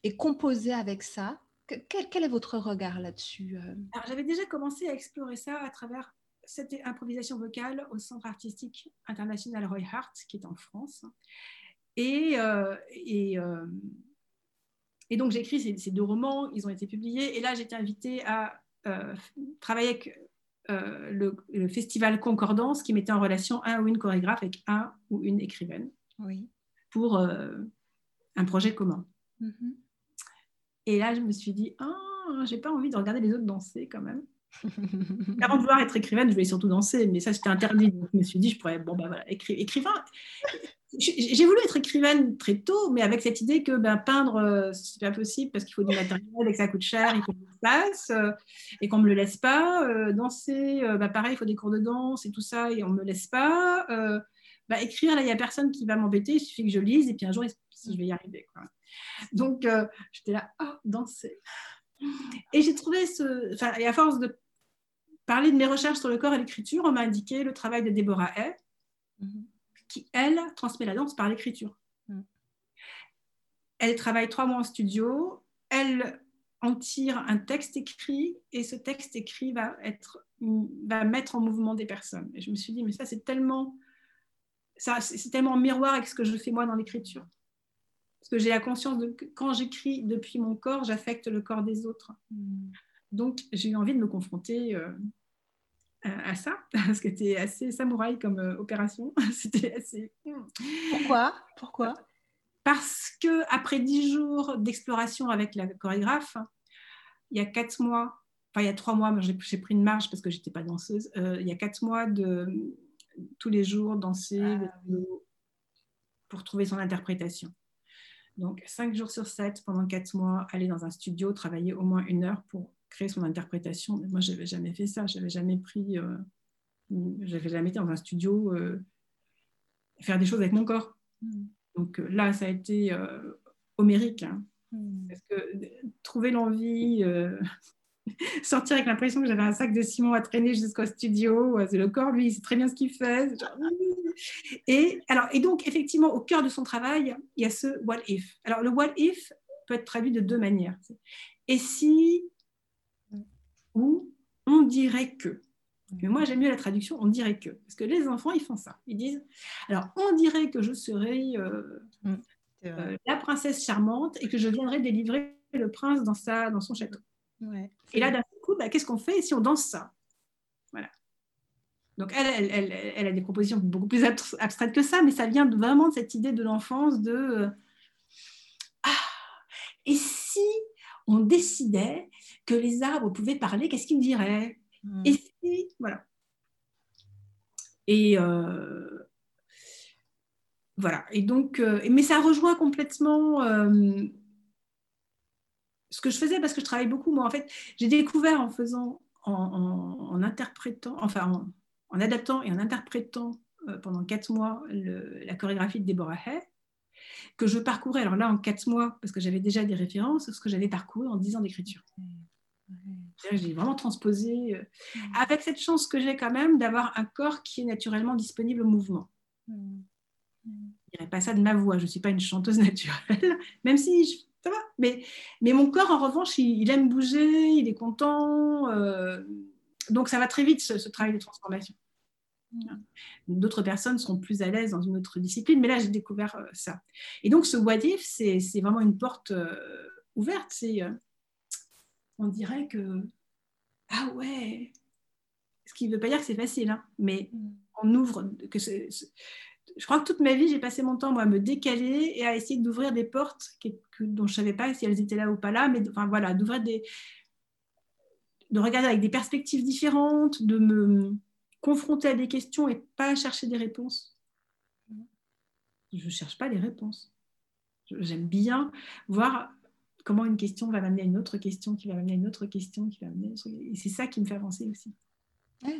A: et composer avec ça quel, est votre regard là-dessus
B: euh? J'avais déjà commencé à explorer ça à travers cette improvisation vocale au Centre artistique international Roy Hart, qui est en France. Et, euh, et, euh, et, donc j'ai écrit ces, deux romans, ils ont été publiés. Et là, j'ai été invitée à travailler avec le, festival Concordance, qui mettait en relation un ou une chorégraphe avec un ou une écrivaine
A: oui.
B: pour un projet commun.
A: Mm-hmm.
B: Et là, je me suis dit, ah, j'ai pas envie de regarder les autres danser quand même. Avant de vouloir être écrivaine, je voulais surtout danser, mais ça c'était interdit. Donc je me suis dit, je pourrais, bon ben voilà, écrivain. J'ai voulu être écrivaine très tôt, mais avec cette idée que ben, peindre, euh, c'est pas possible parce qu'il faut du matériel et que ça coûte cher, il faut de l'espace euh, et qu'on me le laisse pas. Euh, danser, ben, pareil, il faut des cours de danse et tout ça et on me laisse pas. Ben, écrire, là, il n'y a personne qui va m'embêter, il suffit que je lise et puis un jour, si je vais y arriver. Quoi. Donc, euh, j'étais là, oh, danser. Et j'ai trouvé ce. Enfin, et à force de parler de mes recherches sur le corps et l'écriture, on m'a indiqué le travail de Deborah Hay, mm-hmm. qui, elle, transmet la danse par l'écriture. Mm. Elle travaille trois mois en studio, elle en tire un texte écrit, et ce texte écrit va, être, va mettre en mouvement des personnes. Et je me suis dit, mais ça, c'est tellement. C'est tellement en miroir avec ce que je fais moi dans l'écriture. Parce que j'ai la conscience de que quand j'écris depuis mon corps, j'affecte le corps des autres. Hmm. Donc, j'ai eu envie de me confronter euh, à, ça, parce que c'était assez samouraï comme euh, opération. c'était assez.
A: Hmm. Pourquoi? Pourquoi?
B: Parce que après dix jours d'exploration avec la chorégraphe, il y a quatre mois, enfin il y a trois mois, j'ai pris une marge parce que j'étais pas danseuse. Euh, il y a quatre mois de tous les jours danser ah pour trouver son interprétation. Donc, cinq jours sur sept, pendant quatre mois, aller dans un studio, travailler au moins une heure pour créer son interprétation. Moi, je n'avais jamais fait ça. Je n'avais jamais pris, euh, j'avais jamais été dans un studio euh, faire des choses avec mon corps. Mm. Donc euh, là, ça a été euh, homérique. Hein. Mm. Parce que trouver l'envie, euh, sortir avec l'impression que j'avais un sac de ciment à traîner jusqu'au studio, c'est le corps, lui, il sait très bien ce qu'il fait. et, alors, et donc, effectivement, au cœur de son travail, il y a ce what if. Alors, le what if peut être traduit de deux manières. Et si, ou on dirait que. Mais moi, j'aime mieux la traduction, on dirait que. Parce que les enfants, ils font ça. Ils disent, alors, on dirait que je serai euh, mm, euh, la princesse charmante et que je viendrai délivrer le prince dans, sa, dans son château. Et là, d'un coup, bah, qu'est-ce qu'on fait si on danse ça? Voilà. Donc, elle, elle, elle, a des propositions beaucoup plus abstraites que ça, mais ça vient vraiment de cette idée de l'enfance de euh, Ah, et si on décidait que les arbres pouvaient parler, qu'est-ce qu'ils me diraient? Mm. Et si, voilà. Et euh, voilà. Et donc, euh, mais ça rejoint complètement ce que je faisais parce que je travaille beaucoup. Moi, en fait, j'ai découvert en faisant, en, interprétant, enfin, en, adaptant et en interprétant pendant quatre mois la chorégraphie de Deborah Hay, que je parcourais, alors là en quatre mois, parce que j'avais déjà des références, ce que j'avais parcouru en dix ans d'écriture. J'ai vraiment transposé, euh, avec cette chance que j'ai quand même d'avoir un corps qui est naturellement disponible au mouvement. Mm. Je ne dirais pas ça de ma voix, je ne suis pas une chanteuse naturelle, même si ça va. Mais, mais mon corps, en revanche, il, aime bouger, il est content. Euh, donc ça va très vite, ce, travail de transformation. D'autres personnes seront plus à l'aise dans une autre discipline, mais là, j'ai découvert euh, ça. Et donc, ce what if, c'est vraiment une porte ouverte. C'est on dirait que, ah ouais, ce qui ne veut pas dire que c'est facile, hein, mais mm. on ouvre, que je crois que toute ma vie, j'ai passé mon temps à me décaler et à essayer d'ouvrir des portes dont je ne savais pas si elles étaient là ou pas là, mais enfin voilà, d'ouvrir des, de regarder avec des perspectives différentes, de me confronter à des questions et pas chercher des réponses. Je ne cherche pas les réponses. J'aime bien voir comment une question va m'amener à une autre question, qui va m'amener à une autre question, qui va m'amener Et c'est ça qui me fait avancer aussi.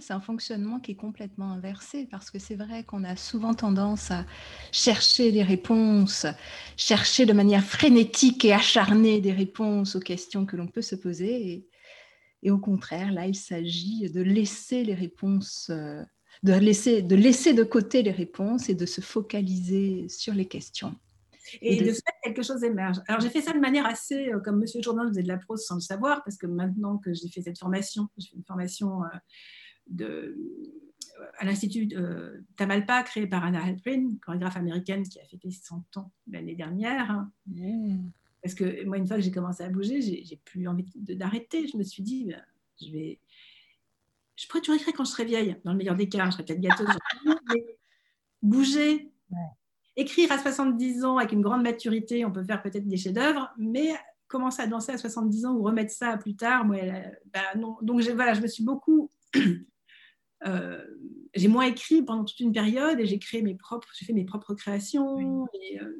A: C'est un fonctionnement qui est complètement inversé parce que c'est vrai qu'on a souvent tendance à chercher des réponses, chercher de manière frénétique et acharnée des réponses aux questions que l'on peut se poser. Et, et au contraire, là, il s'agit de laisser les réponses, euh, de laisser, de laisser de côté les réponses et de se focaliser sur les questions
B: et de, fait, quelque chose émerge. Alors, j'ai fait ça de manière assez, euh, comme Monsieur Jourdain faisait de la prose sans le savoir, parce que maintenant que j'ai fait cette formation, j'ai fait une formation euh, de, euh, à l'Institut Tamalpa, créé par Anna Halprin, chorégraphe américaine qui a fêté 100 ans l'année dernière. Hein. Mmh. Parce que moi, une fois que j'ai commencé à bouger, j'ai plus envie d'arrêter. Je me suis dit, ben, je vais. Je pourrais toujours écrire quand je serai vieille, dans le meilleur des cas, je serais peut-être gâteuse. mais bouger, Écrire à 70 ans avec une grande maturité, on peut faire peut-être des chefs-d'œuvre, mais commencer à danser à 70 ans ou remettre ça plus tard, moi, bah, non. Donc voilà, je me suis beaucoup. Euh, j'ai moins écrit pendant toute une période et j'ai créé mes propres, j'ai fait mes propres créations, euh,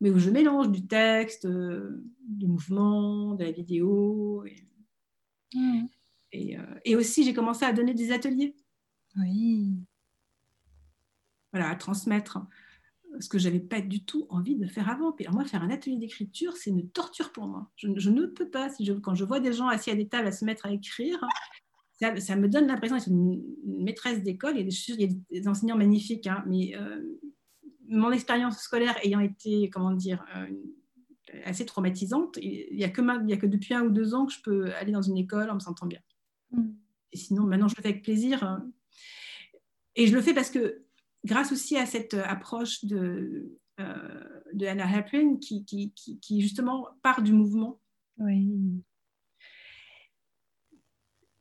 B: mais où je mélange du texte, euh, du mouvement, de la vidéo. Et, mmh. et aussi, j'ai commencé à donner des ateliers.
A: Oui.
B: Voilà, à transmettre ce que j'avais pas du tout envie de faire avant. Puis moi, faire un atelier d'écriture, c'est une torture pour moi. Je, ne peux pas. Si je, quand je vois des gens assis à des tables à se mettre à écrire, ça, me donne l'impression d'être une, maîtresse d'école. Il, y a des, enseignants magnifiques, hein, mais euh, mon expérience scolaire ayant été, comment dire, euh, assez traumatisante, il n'y a, que a que depuis un ou deux ans que je peux aller dans une école en me sentant bien. Mm. Et sinon, maintenant, je le fais avec plaisir. Hein. Et je le fais parce que grâce aussi à cette approche de, euh, de Anna Halprin qui, qui, qui, justement part du mouvement.
A: Oui.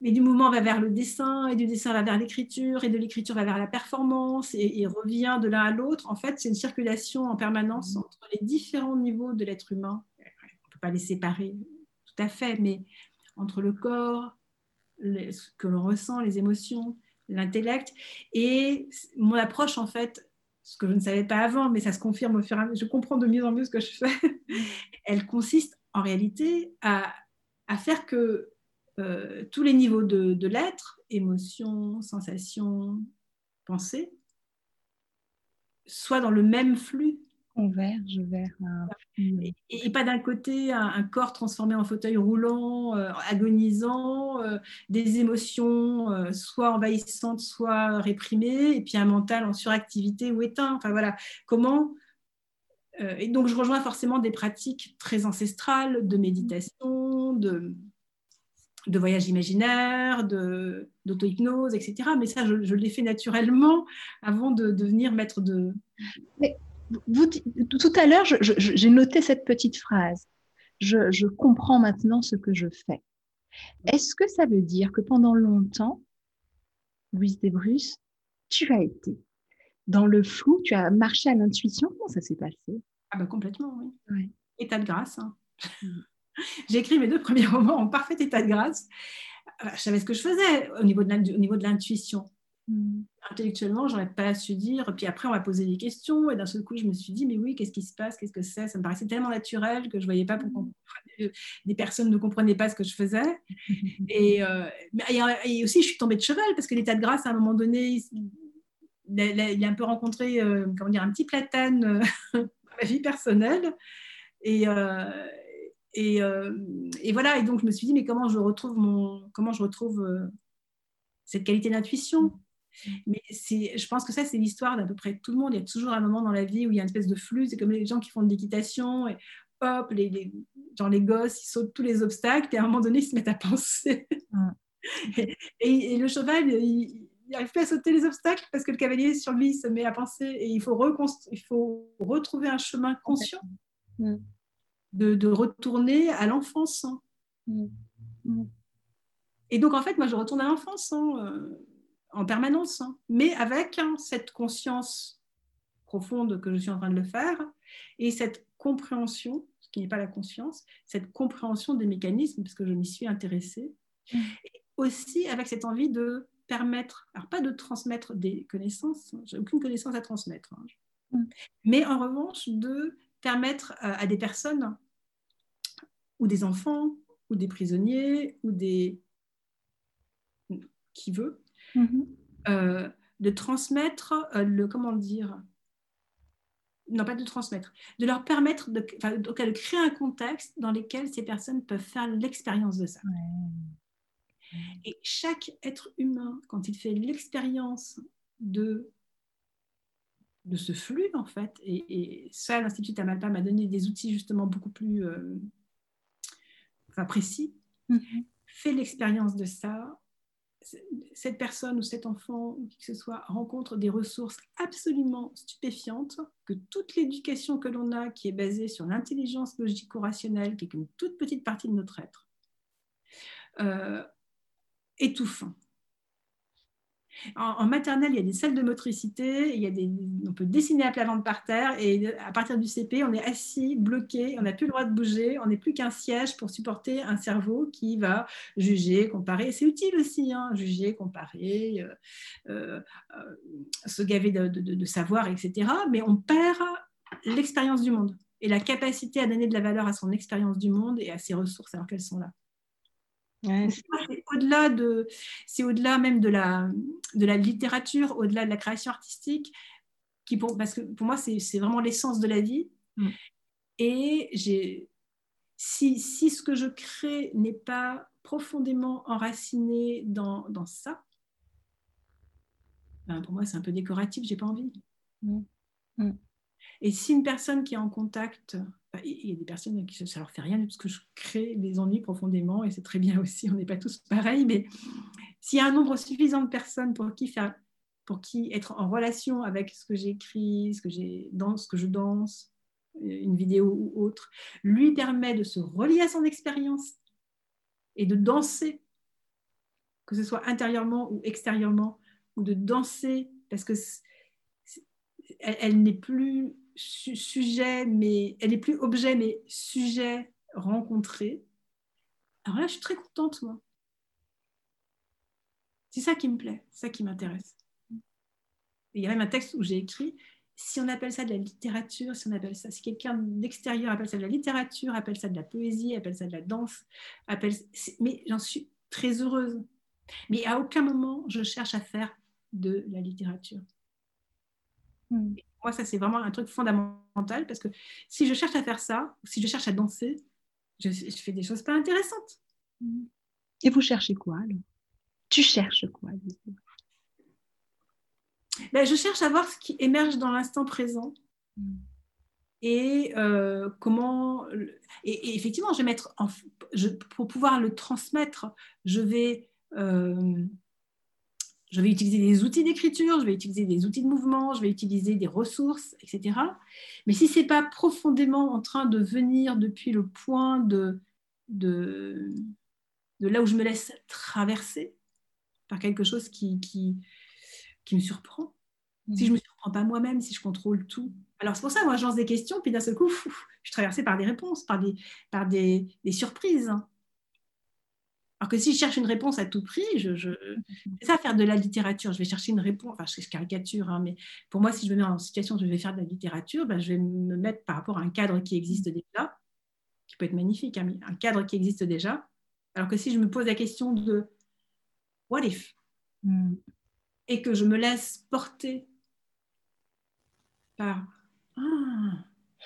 B: Mais du mouvement va vers le dessin, et du dessin va vers l'écriture, et de l'écriture va vers la performance, et, revient de l'un à l'autre. En fait, c'est une circulation en permanence mm. entre les différents niveaux de l'être humain. On ne peut pas les séparer tout à fait, mais entre le corps, ce que l'on ressent, les émotions, l'intellect. Et mon approche, en fait, ce que je ne savais pas avant, mais ça se confirme au fur et à mesure, je comprends de mieux en mieux ce que je fais, elle consiste en réalité à, faire que euh, tous les niveaux de, l'être, émotion, sensation, pensée, soit dans le même flux.
A: Converge vers un
B: et, et, pas d'un côté un, corps transformé en fauteuil roulant, euh, agonisant, euh, des émotions soit envahissantes, soit réprimées, et puis un mental en suractivité ou éteint. Enfin voilà, comment. et donc je rejoins forcément des pratiques très ancestrales de méditation, de, de voyage imaginaire, d'auto-hypnose, etc. Mais ça, je, je l'ai fait naturellement avant de devenir maître de...
A: Mais vous, tout à l'heure, j'ai noté cette petite phrase. Je, je, comprends maintenant ce que je fais. Est-ce que ça veut dire que pendant longtemps, Louise Desbrus, tu as été dans le flou, tu as marché à l'intuition? Comment ça s'est passé?
B: Ah ben complètement, oui. État de grâce. Hein. J'ai écrit mes deux premiers romans en parfait état de grâce. Euh, je savais ce que je faisais au niveau de l'intuition. Mm. Intellectuellement, j'aurais pas su dire. Puis après, on m'a posé des questions et d'un seul coup, je me suis dit, mais oui, qu'est-ce qui se passe? Qu'est-ce que c'est? Ça me paraissait tellement naturel que je voyais pas pourquoi mm. des personnes ne comprenaient pas ce que je faisais. et, euh, et, aussi, je suis tombée de cheval parce que l'état de grâce, à un moment donné, il, a un peu rencontré euh, comment dire, un petit platane dans ma vie personnelle. Et, euh, et, voilà, et donc je me suis dit, mais comment je retrouve, mon, comment je retrouve euh, cette qualité d'intuition? Mais je pense que ça, c'est l'histoire d'à peu près tout le monde. Il y a toujours un moment dans la vie où il y a une espèce de flux. C'est comme les gens qui font de l'équitation et hop, les, les, genre les gosses, ils sautent tous les obstacles et à un moment donné, ils se mettent à penser. et, le cheval, il n'arrive pas à sauter les obstacles parce que le cavalier sur lui se met à penser et il faut, il faut retrouver un chemin conscient de, retourner à l'enfance. Hein. Mm. Mm. Et donc, en fait, moi, je retourne à l'enfance hein, euh, en permanence, hein. mais avec cette conscience profonde que je suis en train de le faire et cette compréhension, ce qui n'est pas la conscience, cette compréhension des mécanismes, parce que je m'y suis intéressée, mm. et aussi avec cette envie de permettre, alors pas de transmettre des connaissances, j'ai aucune connaissance à transmettre, mais en revanche de permettre à des personnes ou des enfants, ou des prisonniers, ou des... qui veut, mm-hmm. euh, de transmettre euh, le... comment dire? Non pas de transmettre, de leur permettre de, de, créer un contexte dans lequel ces personnes peuvent faire l'expérience de ça. Et chaque être humain, quand il fait l'expérience de, de ce flux, en fait, et, ça, l'Institut Tamalpa m'a donné des outils justement beaucoup plus euh, précis, mhm. fait l'expérience de ça, cette personne ou cet enfant ou qui que ce soit rencontre des ressources absolument stupéfiantes que toute l'éducation que l'on a, qui est basée sur l'intelligence logico-rationnelle, qui est une toute petite partie de notre être, euh, étouffe. En, maternelle, il y a des salles de motricité, on peut dessiner à plat ventre par terre, et à partir du CP, on est assis, bloqué, on n'a plus le droit de bouger, on n'est plus qu'un siège pour supporter un cerveau qui va juger, comparer. C'est utile aussi, hein, juger, comparer, euh, euh, euh, se gaver de savoir, etc. Mais on perd l'expérience du monde et la capacité à donner de la valeur à son expérience du monde et à ses ressources alors qu'elles sont là c'est au-delà de, c'est au-delà même de la, de la littérature, au-delà de la création artistique, qui pour, parce que pour moi c'est, c'est vraiment l'essence de la vie. Mm. Et j'ai, si, si ce que je crée n'est pas profondément enraciné dans, dans ça, ben pour moi c'est un peu décoratif, j'ai pas envie. Mm. Mm. Et si une personne qui est en contact il y a des personnes qui ça leur fait rien parce que je crée des ennuis profondément et c'est très bien aussi, on n'est pas tous pareils, mais s'il y a un nombre suffisant de personnes pour qui faire pour qui être en relation avec ce que j'écris, ce que j'ai dans ce que je danse, une vidéo ou autre, lui permet de se relier à son expérience et de danser, que ce soit intérieurement ou extérieurement, ou de danser parce que elle n'est plus sujet, mais elle n'est plus objet, mais sujet rencontré. Alors là, je suis très contente, moi. C'est ça qui me plaît, c'est ça qui m'intéresse. Il y a même un texte où j'ai écrit si on appelle ça de la littérature, si on appelle ça, si quelqu'un d'extérieur appelle ça de la littérature, appelle ça de la poésie, appelle ça de la danse, appelle, mais j'en suis très heureuse. Mais à aucun moment je cherche à faire de la littérature. Mm. Moi, ça, c'est vraiment un truc fondamental parce que si je cherche à faire ça, ou si je cherche à danser, je, fais des choses pas intéressantes.
A: Mm. Et vous cherchez quoi alors? Tu cherches quoi
B: ben, Je cherche à voir ce qui émerge dans l'instant présent. Mm. Et euh, comment. Et, effectivement, je vais mettre. je, pour pouvoir le transmettre, je vais. Euh, je vais utiliser des outils d'écriture, je vais utiliser des outils de mouvement, je vais utiliser des ressources, etc. Mais si ce n'est pas profondément en train de venir depuis le point de, de, de là où je me laisse traverser par quelque chose qui, qui, qui me surprend, si je ne me surprends pas moi-même, si je contrôle tout. Alors c'est pour ça, moi, je lance des questions, puis d'un seul coup, je suis traversée par des réponses, par des, par des, des surprises. Alors que si je cherche une réponse à tout prix, je, je c'est ça faire de la littérature. Je vais chercher une réponse, enfin je caricature, hein, mais pour moi, si je me mets en situation où je vais faire de la littérature, ben, je vais me mettre par rapport à un cadre qui existe déjà, qui peut être magnifique, hein, un cadre qui existe déjà. Alors que si je me pose la question de what if hmm. et que je me laisse porter par ah,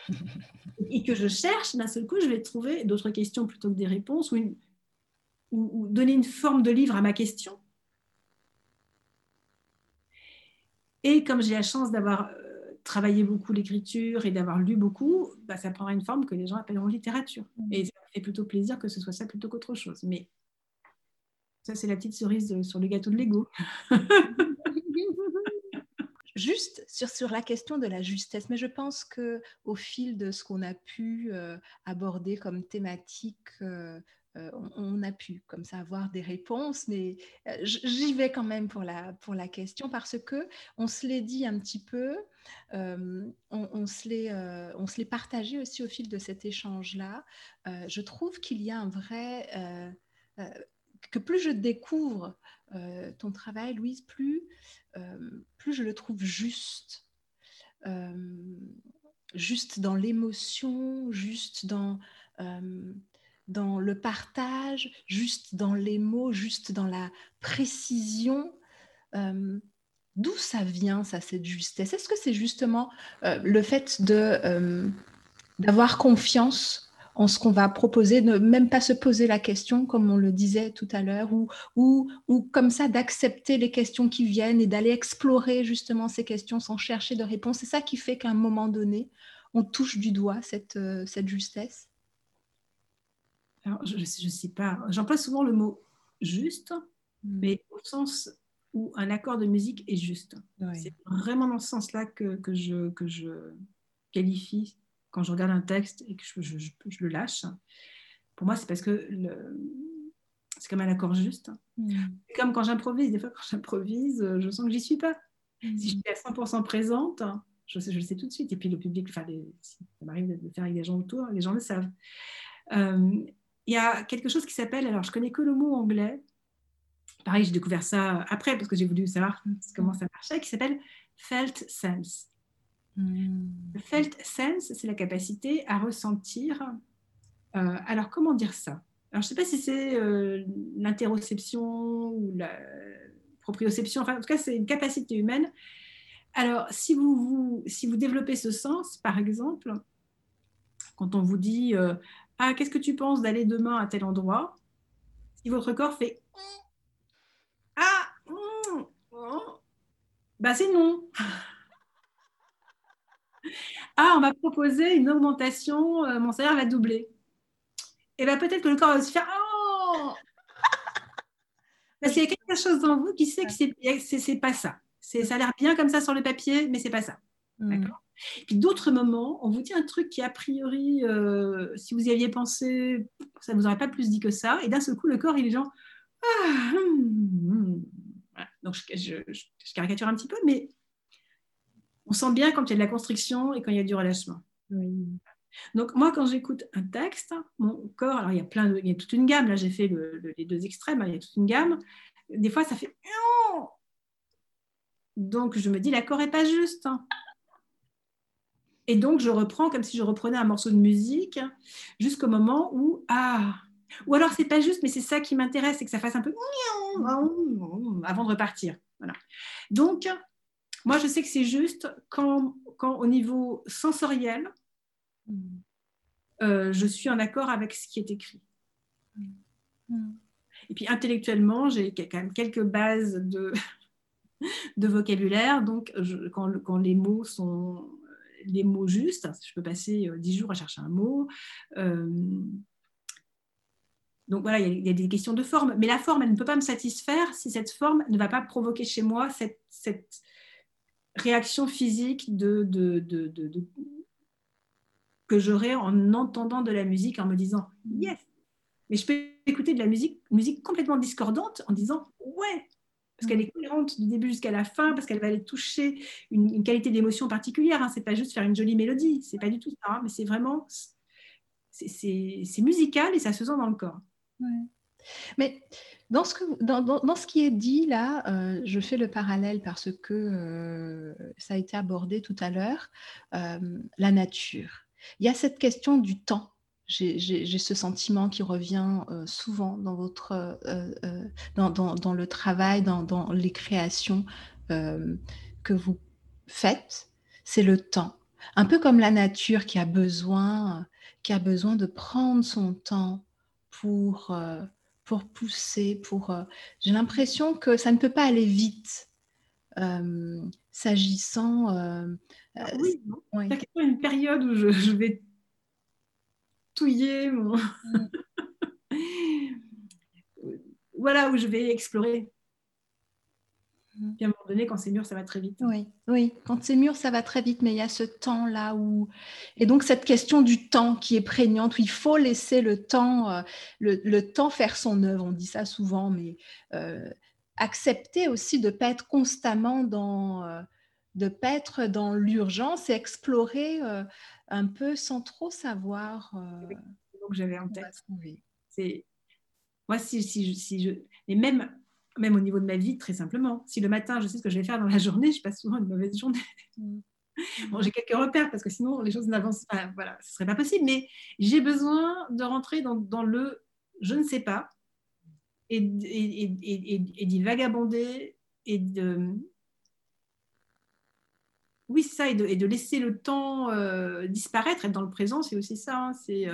B: et que je cherche, d'un seul coup, je vais trouver d'autres questions plutôt que des réponses ou une, ou, donner une forme de livre à ma question. Et comme j'ai la chance d'avoir euh, travaillé beaucoup l'écriture et d'avoir lu beaucoup, bah, ça prendra une forme que les gens appelleront littérature. Mmh. Et ça fait plutôt plaisir que ce soit ça plutôt qu'autre chose. Mais ça, c'est la petite cerise sur le gâteau de l'ego.
A: Juste sur, sur, la question de la justesse, mais je pense que au fil de ce qu'on a pu euh, aborder comme thématique euh, euh, on, a pu comme ça avoir des réponses, mais euh, j'y vais quand même pour la, pour la question parce que on se l'est dit un petit peu, euh, on, se l'est partagé aussi au fil de cet échange-là. je trouve qu'il y a un vrai... que plus je découvre ton travail, Louise, plus, plus je le trouve juste. juste dans l'émotion, juste dans dans le partage, juste dans les mots, juste dans la précision. Euh, d'où ça vient, ça, cette justesse? Est-ce que c'est justement euh, le fait de, euh, d'avoir confiance en ce qu'on va proposer, ne même pas se poser la question, comme on le disait tout à l'heure, ou, ou, ou comme ça d'accepter les questions qui viennent et d'aller explorer justement ces questions sans chercher de réponse? C'est ça qui fait qu'à un moment donné, on touche du doigt cette, cette justesse?
B: Alors, je ne sais pas, j'emploie souvent le mot juste, mm. mais au sens où un accord de musique est juste. C'est vraiment dans ce sens-là que, que, je, que je qualifie quand je regarde un texte et que je, je, je le lâche. Pour moi, c'est parce que c'est comme un accord juste. Mm. Comme quand j'improvise, des fois quand j'improvise, je sens que j'y suis pas. Si je suis à 100% présente, je, sais, je le sais tout de suite. Et puis le public, enfin, ça m'arrive de le faire avec des gens autour, les gens le savent. Euh, il y a quelque chose qui s'appelle, alors je connais que le mot anglais, pareil, j'ai découvert ça après parce que j'ai voulu savoir comment ça marchait, qui s'appelle felt sense. Hmm. felt sense, c'est la capacité à ressentir. Euh, alors, comment dire ça? Alors, je ne sais pas si c'est euh, l'interoception ou la proprioception, enfin, en tout cas, c'est une capacité humaine. Alors, si vous, vous, si vous développez ce sens, par exemple, quand on vous dit euh, ah, qu'est-ce que tu penses d'aller demain à tel endroit Si votre corps fait Ah, bah c'est non. Ah, on m'a proposé une augmentation, euh, mon salaire va doubler. Et bien peut-être que le corps va se faire Oh Parce qu'il y a quelque chose dans vous qui sait que c'est pas ça. Ça a l'air bien comme ça sur le papier, mais c'est pas ça. Mm. D'accord? Puis d'autres moments, on vous dit un truc qui, a priori, euh, si vous y aviez pensé, ça ne vous aurait pas plus dit que ça. Et d'un seul coup, le corps, il est genre. Ah, hum, hum. Donc, je, caricature un petit peu, mais on sent bien quand il y a de la constriction et quand il y a du relâchement. Donc, moi, quand j'écoute un texte, mon corps, alors il y a, plein de, il y a toute une gamme, là j'ai fait les deux extrêmes, hein, il y a toute une gamme. Des fois, ça fait. Donc, je me dis, l'accord n'est pas juste. Hein. Et donc, je reprends comme si je reprenais un morceau de musique jusqu'au moment où, ah, ou alors c'est pas juste, mais c'est ça qui m'intéresse, c'est que ça fasse un peu avant de repartir. Voilà. Donc, moi, je sais que c'est juste quand, quand, au niveau sensoriel, euh, je suis en accord avec ce qui est écrit. Et puis intellectuellement, j'ai quand même quelques bases de, de vocabulaire. Donc, quand, quand, les mots sont les mots justes, je peux passer euh, dix jours à chercher un mot. Euh, donc voilà, il y, a, des questions de forme. Mais la forme, elle ne peut pas me satisfaire si cette forme ne va pas provoquer chez moi cette, réaction physique que j'aurai en entendant de la musique, en me disant yes. Mais je peux écouter de la musique complètement discordante en disant ouais, parce qu'elle est cohérente du début jusqu'à la fin, parce qu'elle va aller toucher une, qualité d'émotion particulière. Hein. C'est pas juste faire une jolie mélodie, c'est pas du tout ça, hein. mais c'est vraiment c'est musical et ça se sent dans le corps.
A: Mais dans ce, que, dans, dans, ce qui est dit là, euh, je fais le parallèle parce que euh, ça a été abordé tout à l'heure, euh, la nature. Il y a cette question du temps. J'ai ce sentiment qui revient souvent dans, votre, dans, dans, dans, le travail, dans, les créations que vous faites. C'est le temps. Un peu comme la nature qui a besoin, qui a besoin de prendre son temps pour pour pousser, pour. Euh, j'ai l'impression que ça ne peut pas aller vite euh, s'agissant. Euh,
B: ah oui, il y a une période où je, vais mon. Voilà, où je vais explorer. Puis à un moment donné, quand c'est mûr, ça va très vite.
A: Oui, oui, quand c'est mûr, ça va très vite, mais il y a ce temps-là où... Et donc cette question du temps qui est prégnante, où il faut laisser le temps, euh, le, temps faire son œuvre, on dit ça souvent, mais euh, accepter aussi de ne pas être constamment dans... Euh, de pas être dans l'urgence et explorer un peu sans trop savoir.
B: donc j'avais en tête. C'est moi si, si, si je et même même au niveau de ma vie, très simplement. Si le matin, je sais ce que je vais faire dans la journée, je passe souvent une mauvaise journée. Mm. Bon, j'ai quelques repères parce que sinon, les choses n'avancent pas. Voilà, ce ne serait pas possible. Mais j'ai besoin de rentrer dans, dans, le je ne sais pas et, et, et, d'y vagabonder et de. Oui, ça, et de, laisser le temps euh, disparaître, être dans le présent, c'est aussi ça. Hein. c'est.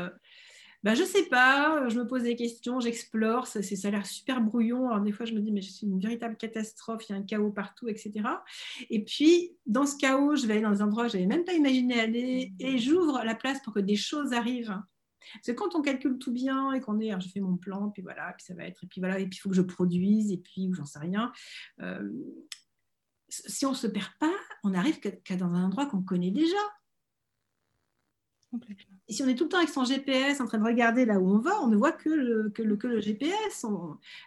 B: Bah, je sais pas, je me pose des questions, j'explore, ça, ça a l'air super brouillon. Alors des fois, je me dis, mais je suis une véritable catastrophe, il y a un chaos partout, etc. Et puis, dans ce chaos, je vais aller dans des endroits où je n'avais même pas imaginé aller et j'ouvre la place pour que des choses arrivent. Parce que quand on calcule tout bien et qu'on est, je fais mon plan, puis voilà, puis ça va être, et puis voilà, et puis il faut que je produise, et puis j'en sais rien. Euh, si on ne se perd pas, on arrive qu'à dans un endroit qu'on connaît déjà. Et si on est tout le temps avec son GPS en train de regarder là où on va, on ne voit que le, que le, que le GPS.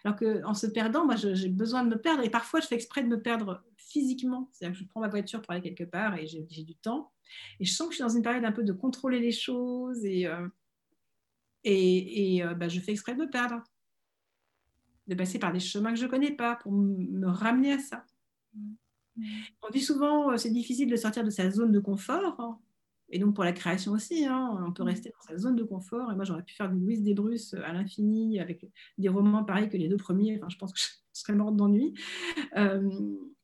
B: alors qu'en se perdant, moi, j'ai besoin de me perdre. Et parfois, je fais exprès de me perdre physiquement. C'est-à-dire que je prends ma voiture pour aller quelque part et j'ai du temps. Et je sens que je suis dans une période un peu de contrôler les choses. Et, euh, et, et euh, bah, je fais exprès de me perdre. De passer par des chemins que je ne connais pas pour me ramener à ça. Mmh. On dit souvent, euh, c'est difficile de sortir de sa zone de confort. Hein. Et donc pour la création aussi, hein, on peut mm. rester dans sa zone de confort. Et moi, j'aurais pu faire du Louise Desbrus à l'infini avec des romans pareils que les deux premiers. Enfin, je pense que je serais morte d'ennui. Euh,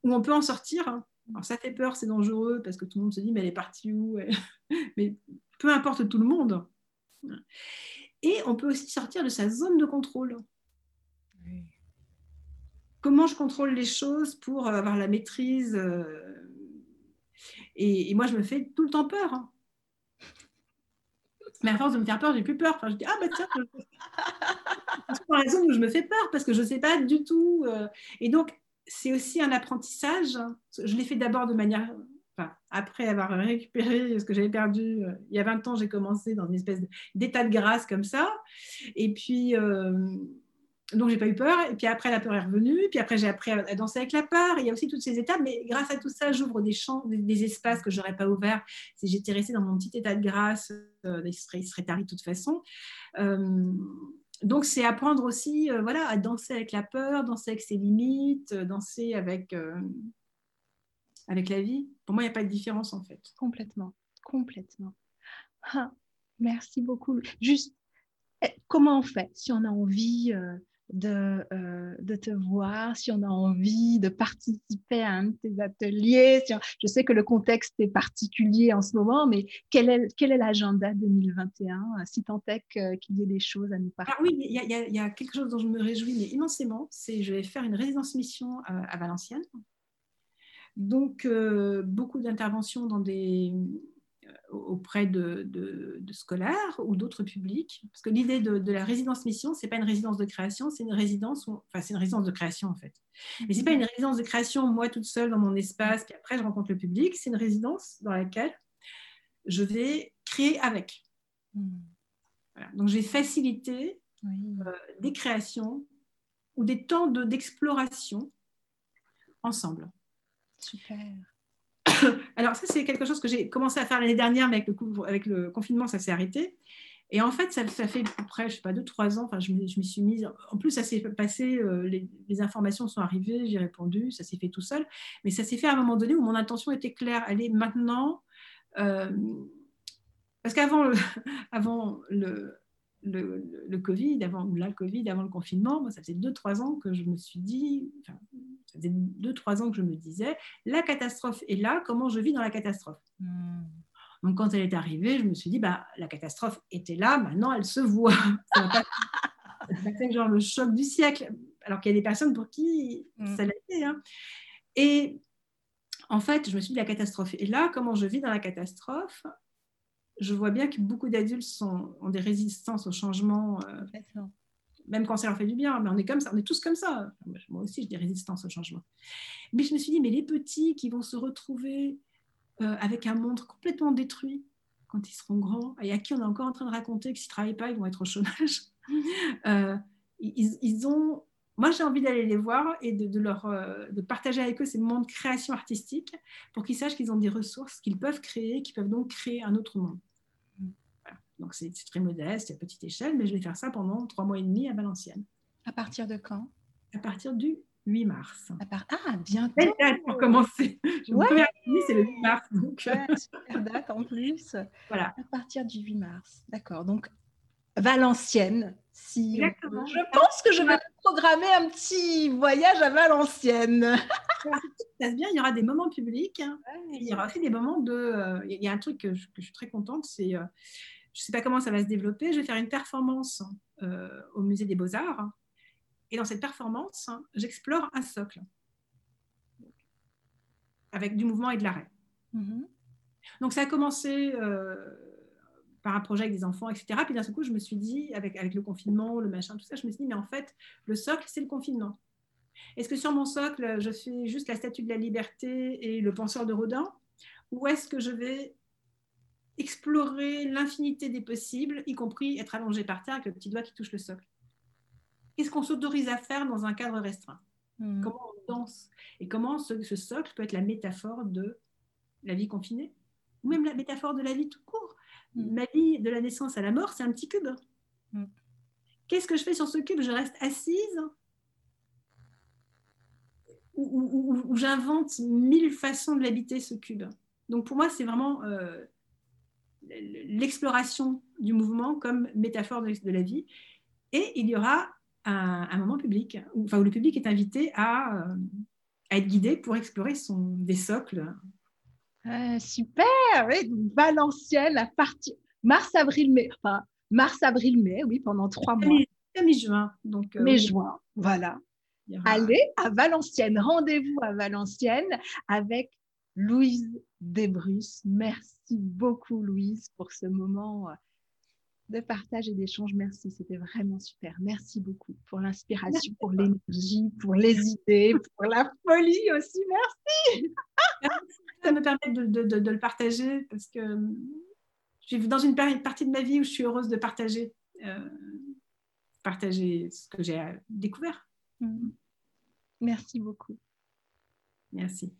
B: où on peut en sortir. Hein. Alors ça fait peur, c'est dangereux parce que tout le monde se dit mais elle est partie où Mais peu importe tout le monde. Et on peut aussi sortir de sa zone de contrôle. Comment je contrôle les choses pour avoir la maîtrise euh, et, moi, je me fais tout le temps peur. Hein. Mais à force de me faire peur, j'ai plus peur. Enfin, je dis, ah bah tiens, c'est la raison où je me fais peur parce que je ne sais pas du tout. Euh. Et donc, c'est aussi un apprentissage. Je l'ai fait d'abord de manière. Enfin, après avoir récupéré ce que j'avais perdu, euh, il y a 20 ans, j'ai commencé dans une espèce d'état de grâce comme ça. Et puis, euh, donc j'ai pas eu peur. Et puis après, la peur est revenue. Puis après, j'ai appris à danser avec la peur. Il y a aussi toutes ces étapes. Mais grâce à tout ça, j'ouvre des champs, des, espaces que j'aurais pas ouverts si j'étais restée dans mon petit état de grâce. Euh, il, serait, tard de toute façon. Euh, donc c'est apprendre aussi, euh, voilà, à danser avec la peur, danser avec ses limites, danser avec avec la vie. Pour moi, il n'y a pas de différence en fait.
A: Complètement, complètement. Ah, merci beaucoup. Juste, eh, comment on fait si on a envie de, euh, de te voir, si on a envie de participer à un de tes ateliers. je sais que le contexte est particulier en ce moment, mais quel est, quel est l'agenda 2021 Si tant est qu'il y ait des choses à nous partager.
B: Ah oui, il y, y, a quelque chose dont je me réjouis mais immensément, c'est je vais faire une résidence mission à Valenciennes. Donc, euh, beaucoup d'interventions dans des auprès de, scolaires ou d'autres publics. Parce que l'idée de, la résidence-mission, ce n'est pas une résidence de création, c'est une résidence, enfin c'est une résidence de création en fait. Mais ce n'est pas une résidence de création, moi toute seule dans mon espace, puis après je rencontre le public, c'est une résidence dans laquelle je vais créer avec. Donc j'ai facilité euh, des créations ou des temps d'exploration ensemble.
A: Super.
B: Alors ça, c'est quelque chose que j'ai commencé à faire l'année dernière, mais avec le, confinement, ça s'est arrêté. Et en fait, ça, fait à peu près, je sais pas, deux, trois ans, enfin, je m'y suis mise. En plus, ça s'est passé, euh, les, informations sont arrivées, j'ai répondu, ça s'est fait tout seul. Mais ça s'est fait à un moment donné où mon intention était claire. Est maintenant. Euh, parce qu'avant avant le, le, Covid, avant, ou là, le Covid, avant le confinement, moi, ça faisait deux, trois ans que je me suis dit, enfin, ça faisait deux, trois ans que je me disais, la catastrophe est là, comment je vis dans la catastrophe? Hmm. Donc, quand elle est arrivée, je me suis dit, bah, la catastrophe était là, maintenant elle se voit. C'est genre le choc du siècle, alors qu'il y a des personnes pour qui hmm. ça l'a été. Hein. Et en fait, je me suis dit, la catastrophe est là, comment je vis dans la catastrophe? Je vois bien que beaucoup d'adultes ont des résistances au changement, euh, même quand ça leur fait du bien, mais on est comme ça, on est tous comme ça. Moi aussi, j'ai des résistances au changement. Mais je me suis dit, mais les petits qui vont se retrouver euh, avec un monde complètement détruit quand ils seront grands, et à qui on est encore en train de raconter que s'ils ne travaillent pas, ils vont être au chômage, euh, ils, ont moi, j'ai envie d'aller les voir et de, leur, de partager avec eux ces moments de création artistique pour qu'ils sachent qu'ils ont des ressources qu'ils peuvent créer, qu'ils peuvent donc créer un autre monde. Donc c'est très modeste, à petite échelle, mais je vais faire ça pendant trois mois et demi à Valenciennes.
A: À partir de quand?
B: À partir du 8 mars.
A: Ah, bientôt
B: date pour commencer. Ouais. c'est le 8 mars. Donc...
A: super date en plus. Voilà. À partir du 8 mars. D'accord. Donc, Valenciennes. Si
B: Exactement.
A: Je pense que je vais programmer un petit voyage à Valenciennes.
B: ça se passe bien, il y aura des moments publics. Hein. il y aura aussi des moments de. Euh, il y a un truc que je, que je suis très contente, c'est euh, je ne sais pas comment ça va se développer, je vais faire une performance euh, au musée des beaux-arts. Et dans cette performance, j'explore un socle avec du mouvement et de l'arrêt. Mm-hmm. Donc ça a commencé euh, par un projet avec des enfants, etc. Puis d'un seul coup, je me suis dit, avec, avec le confinement, le machin, tout ça, je me suis dit, mais en fait, le socle, c'est le confinement. Est-ce que sur mon socle, je fais juste la statue de la liberté et le penseur de Rodin? Ou est-ce que je vais explorer l'infinité des possibles, y compris être allongé par terre avec le petit doigt qui touche le socle. Qu'est-ce qu'on s'autorise à faire dans un cadre restreint? Hmm. Comment on danse? Et comment ce, socle peut être la métaphore de la vie confinée? Ou même la métaphore de la vie tout court? Hmm. Ma vie de la naissance à la mort, c'est un petit cube. Hmm. Qu'est-ce que je fais sur ce cube? Je reste assise? Ou, j'invente mille façons de l'habiter, ce cube? Donc pour moi, c'est vraiment euh, l'exploration du mouvement comme métaphore de, la vie. Et il y aura un, moment public, où, enfin, où le public est invité à, euh, être guidé pour explorer son, des socles.
A: Euh, super Valenciennes, à partir mars, avril, mai. Enfin, mars, avril, mai, oui, pendant trois mois.
B: Mi-juin. Donc,
A: euh, mai-juin, voilà. Allez à Valenciennes, rendez-vous à Valenciennes avec Louise Desbrus. Merci beaucoup, Louise, pour ce moment euh, de partage et d'échange. Merci, c'était vraiment super. Merci beaucoup pour l'inspiration, pour l'énergie, pour les idées, pour la folie aussi. Merci.
B: Ça me permet de, le partager parce que je suis dans une partie de ma vie où je suis heureuse de partager, euh, partager ce que j'ai découvert.
A: Merci beaucoup.
B: Merci.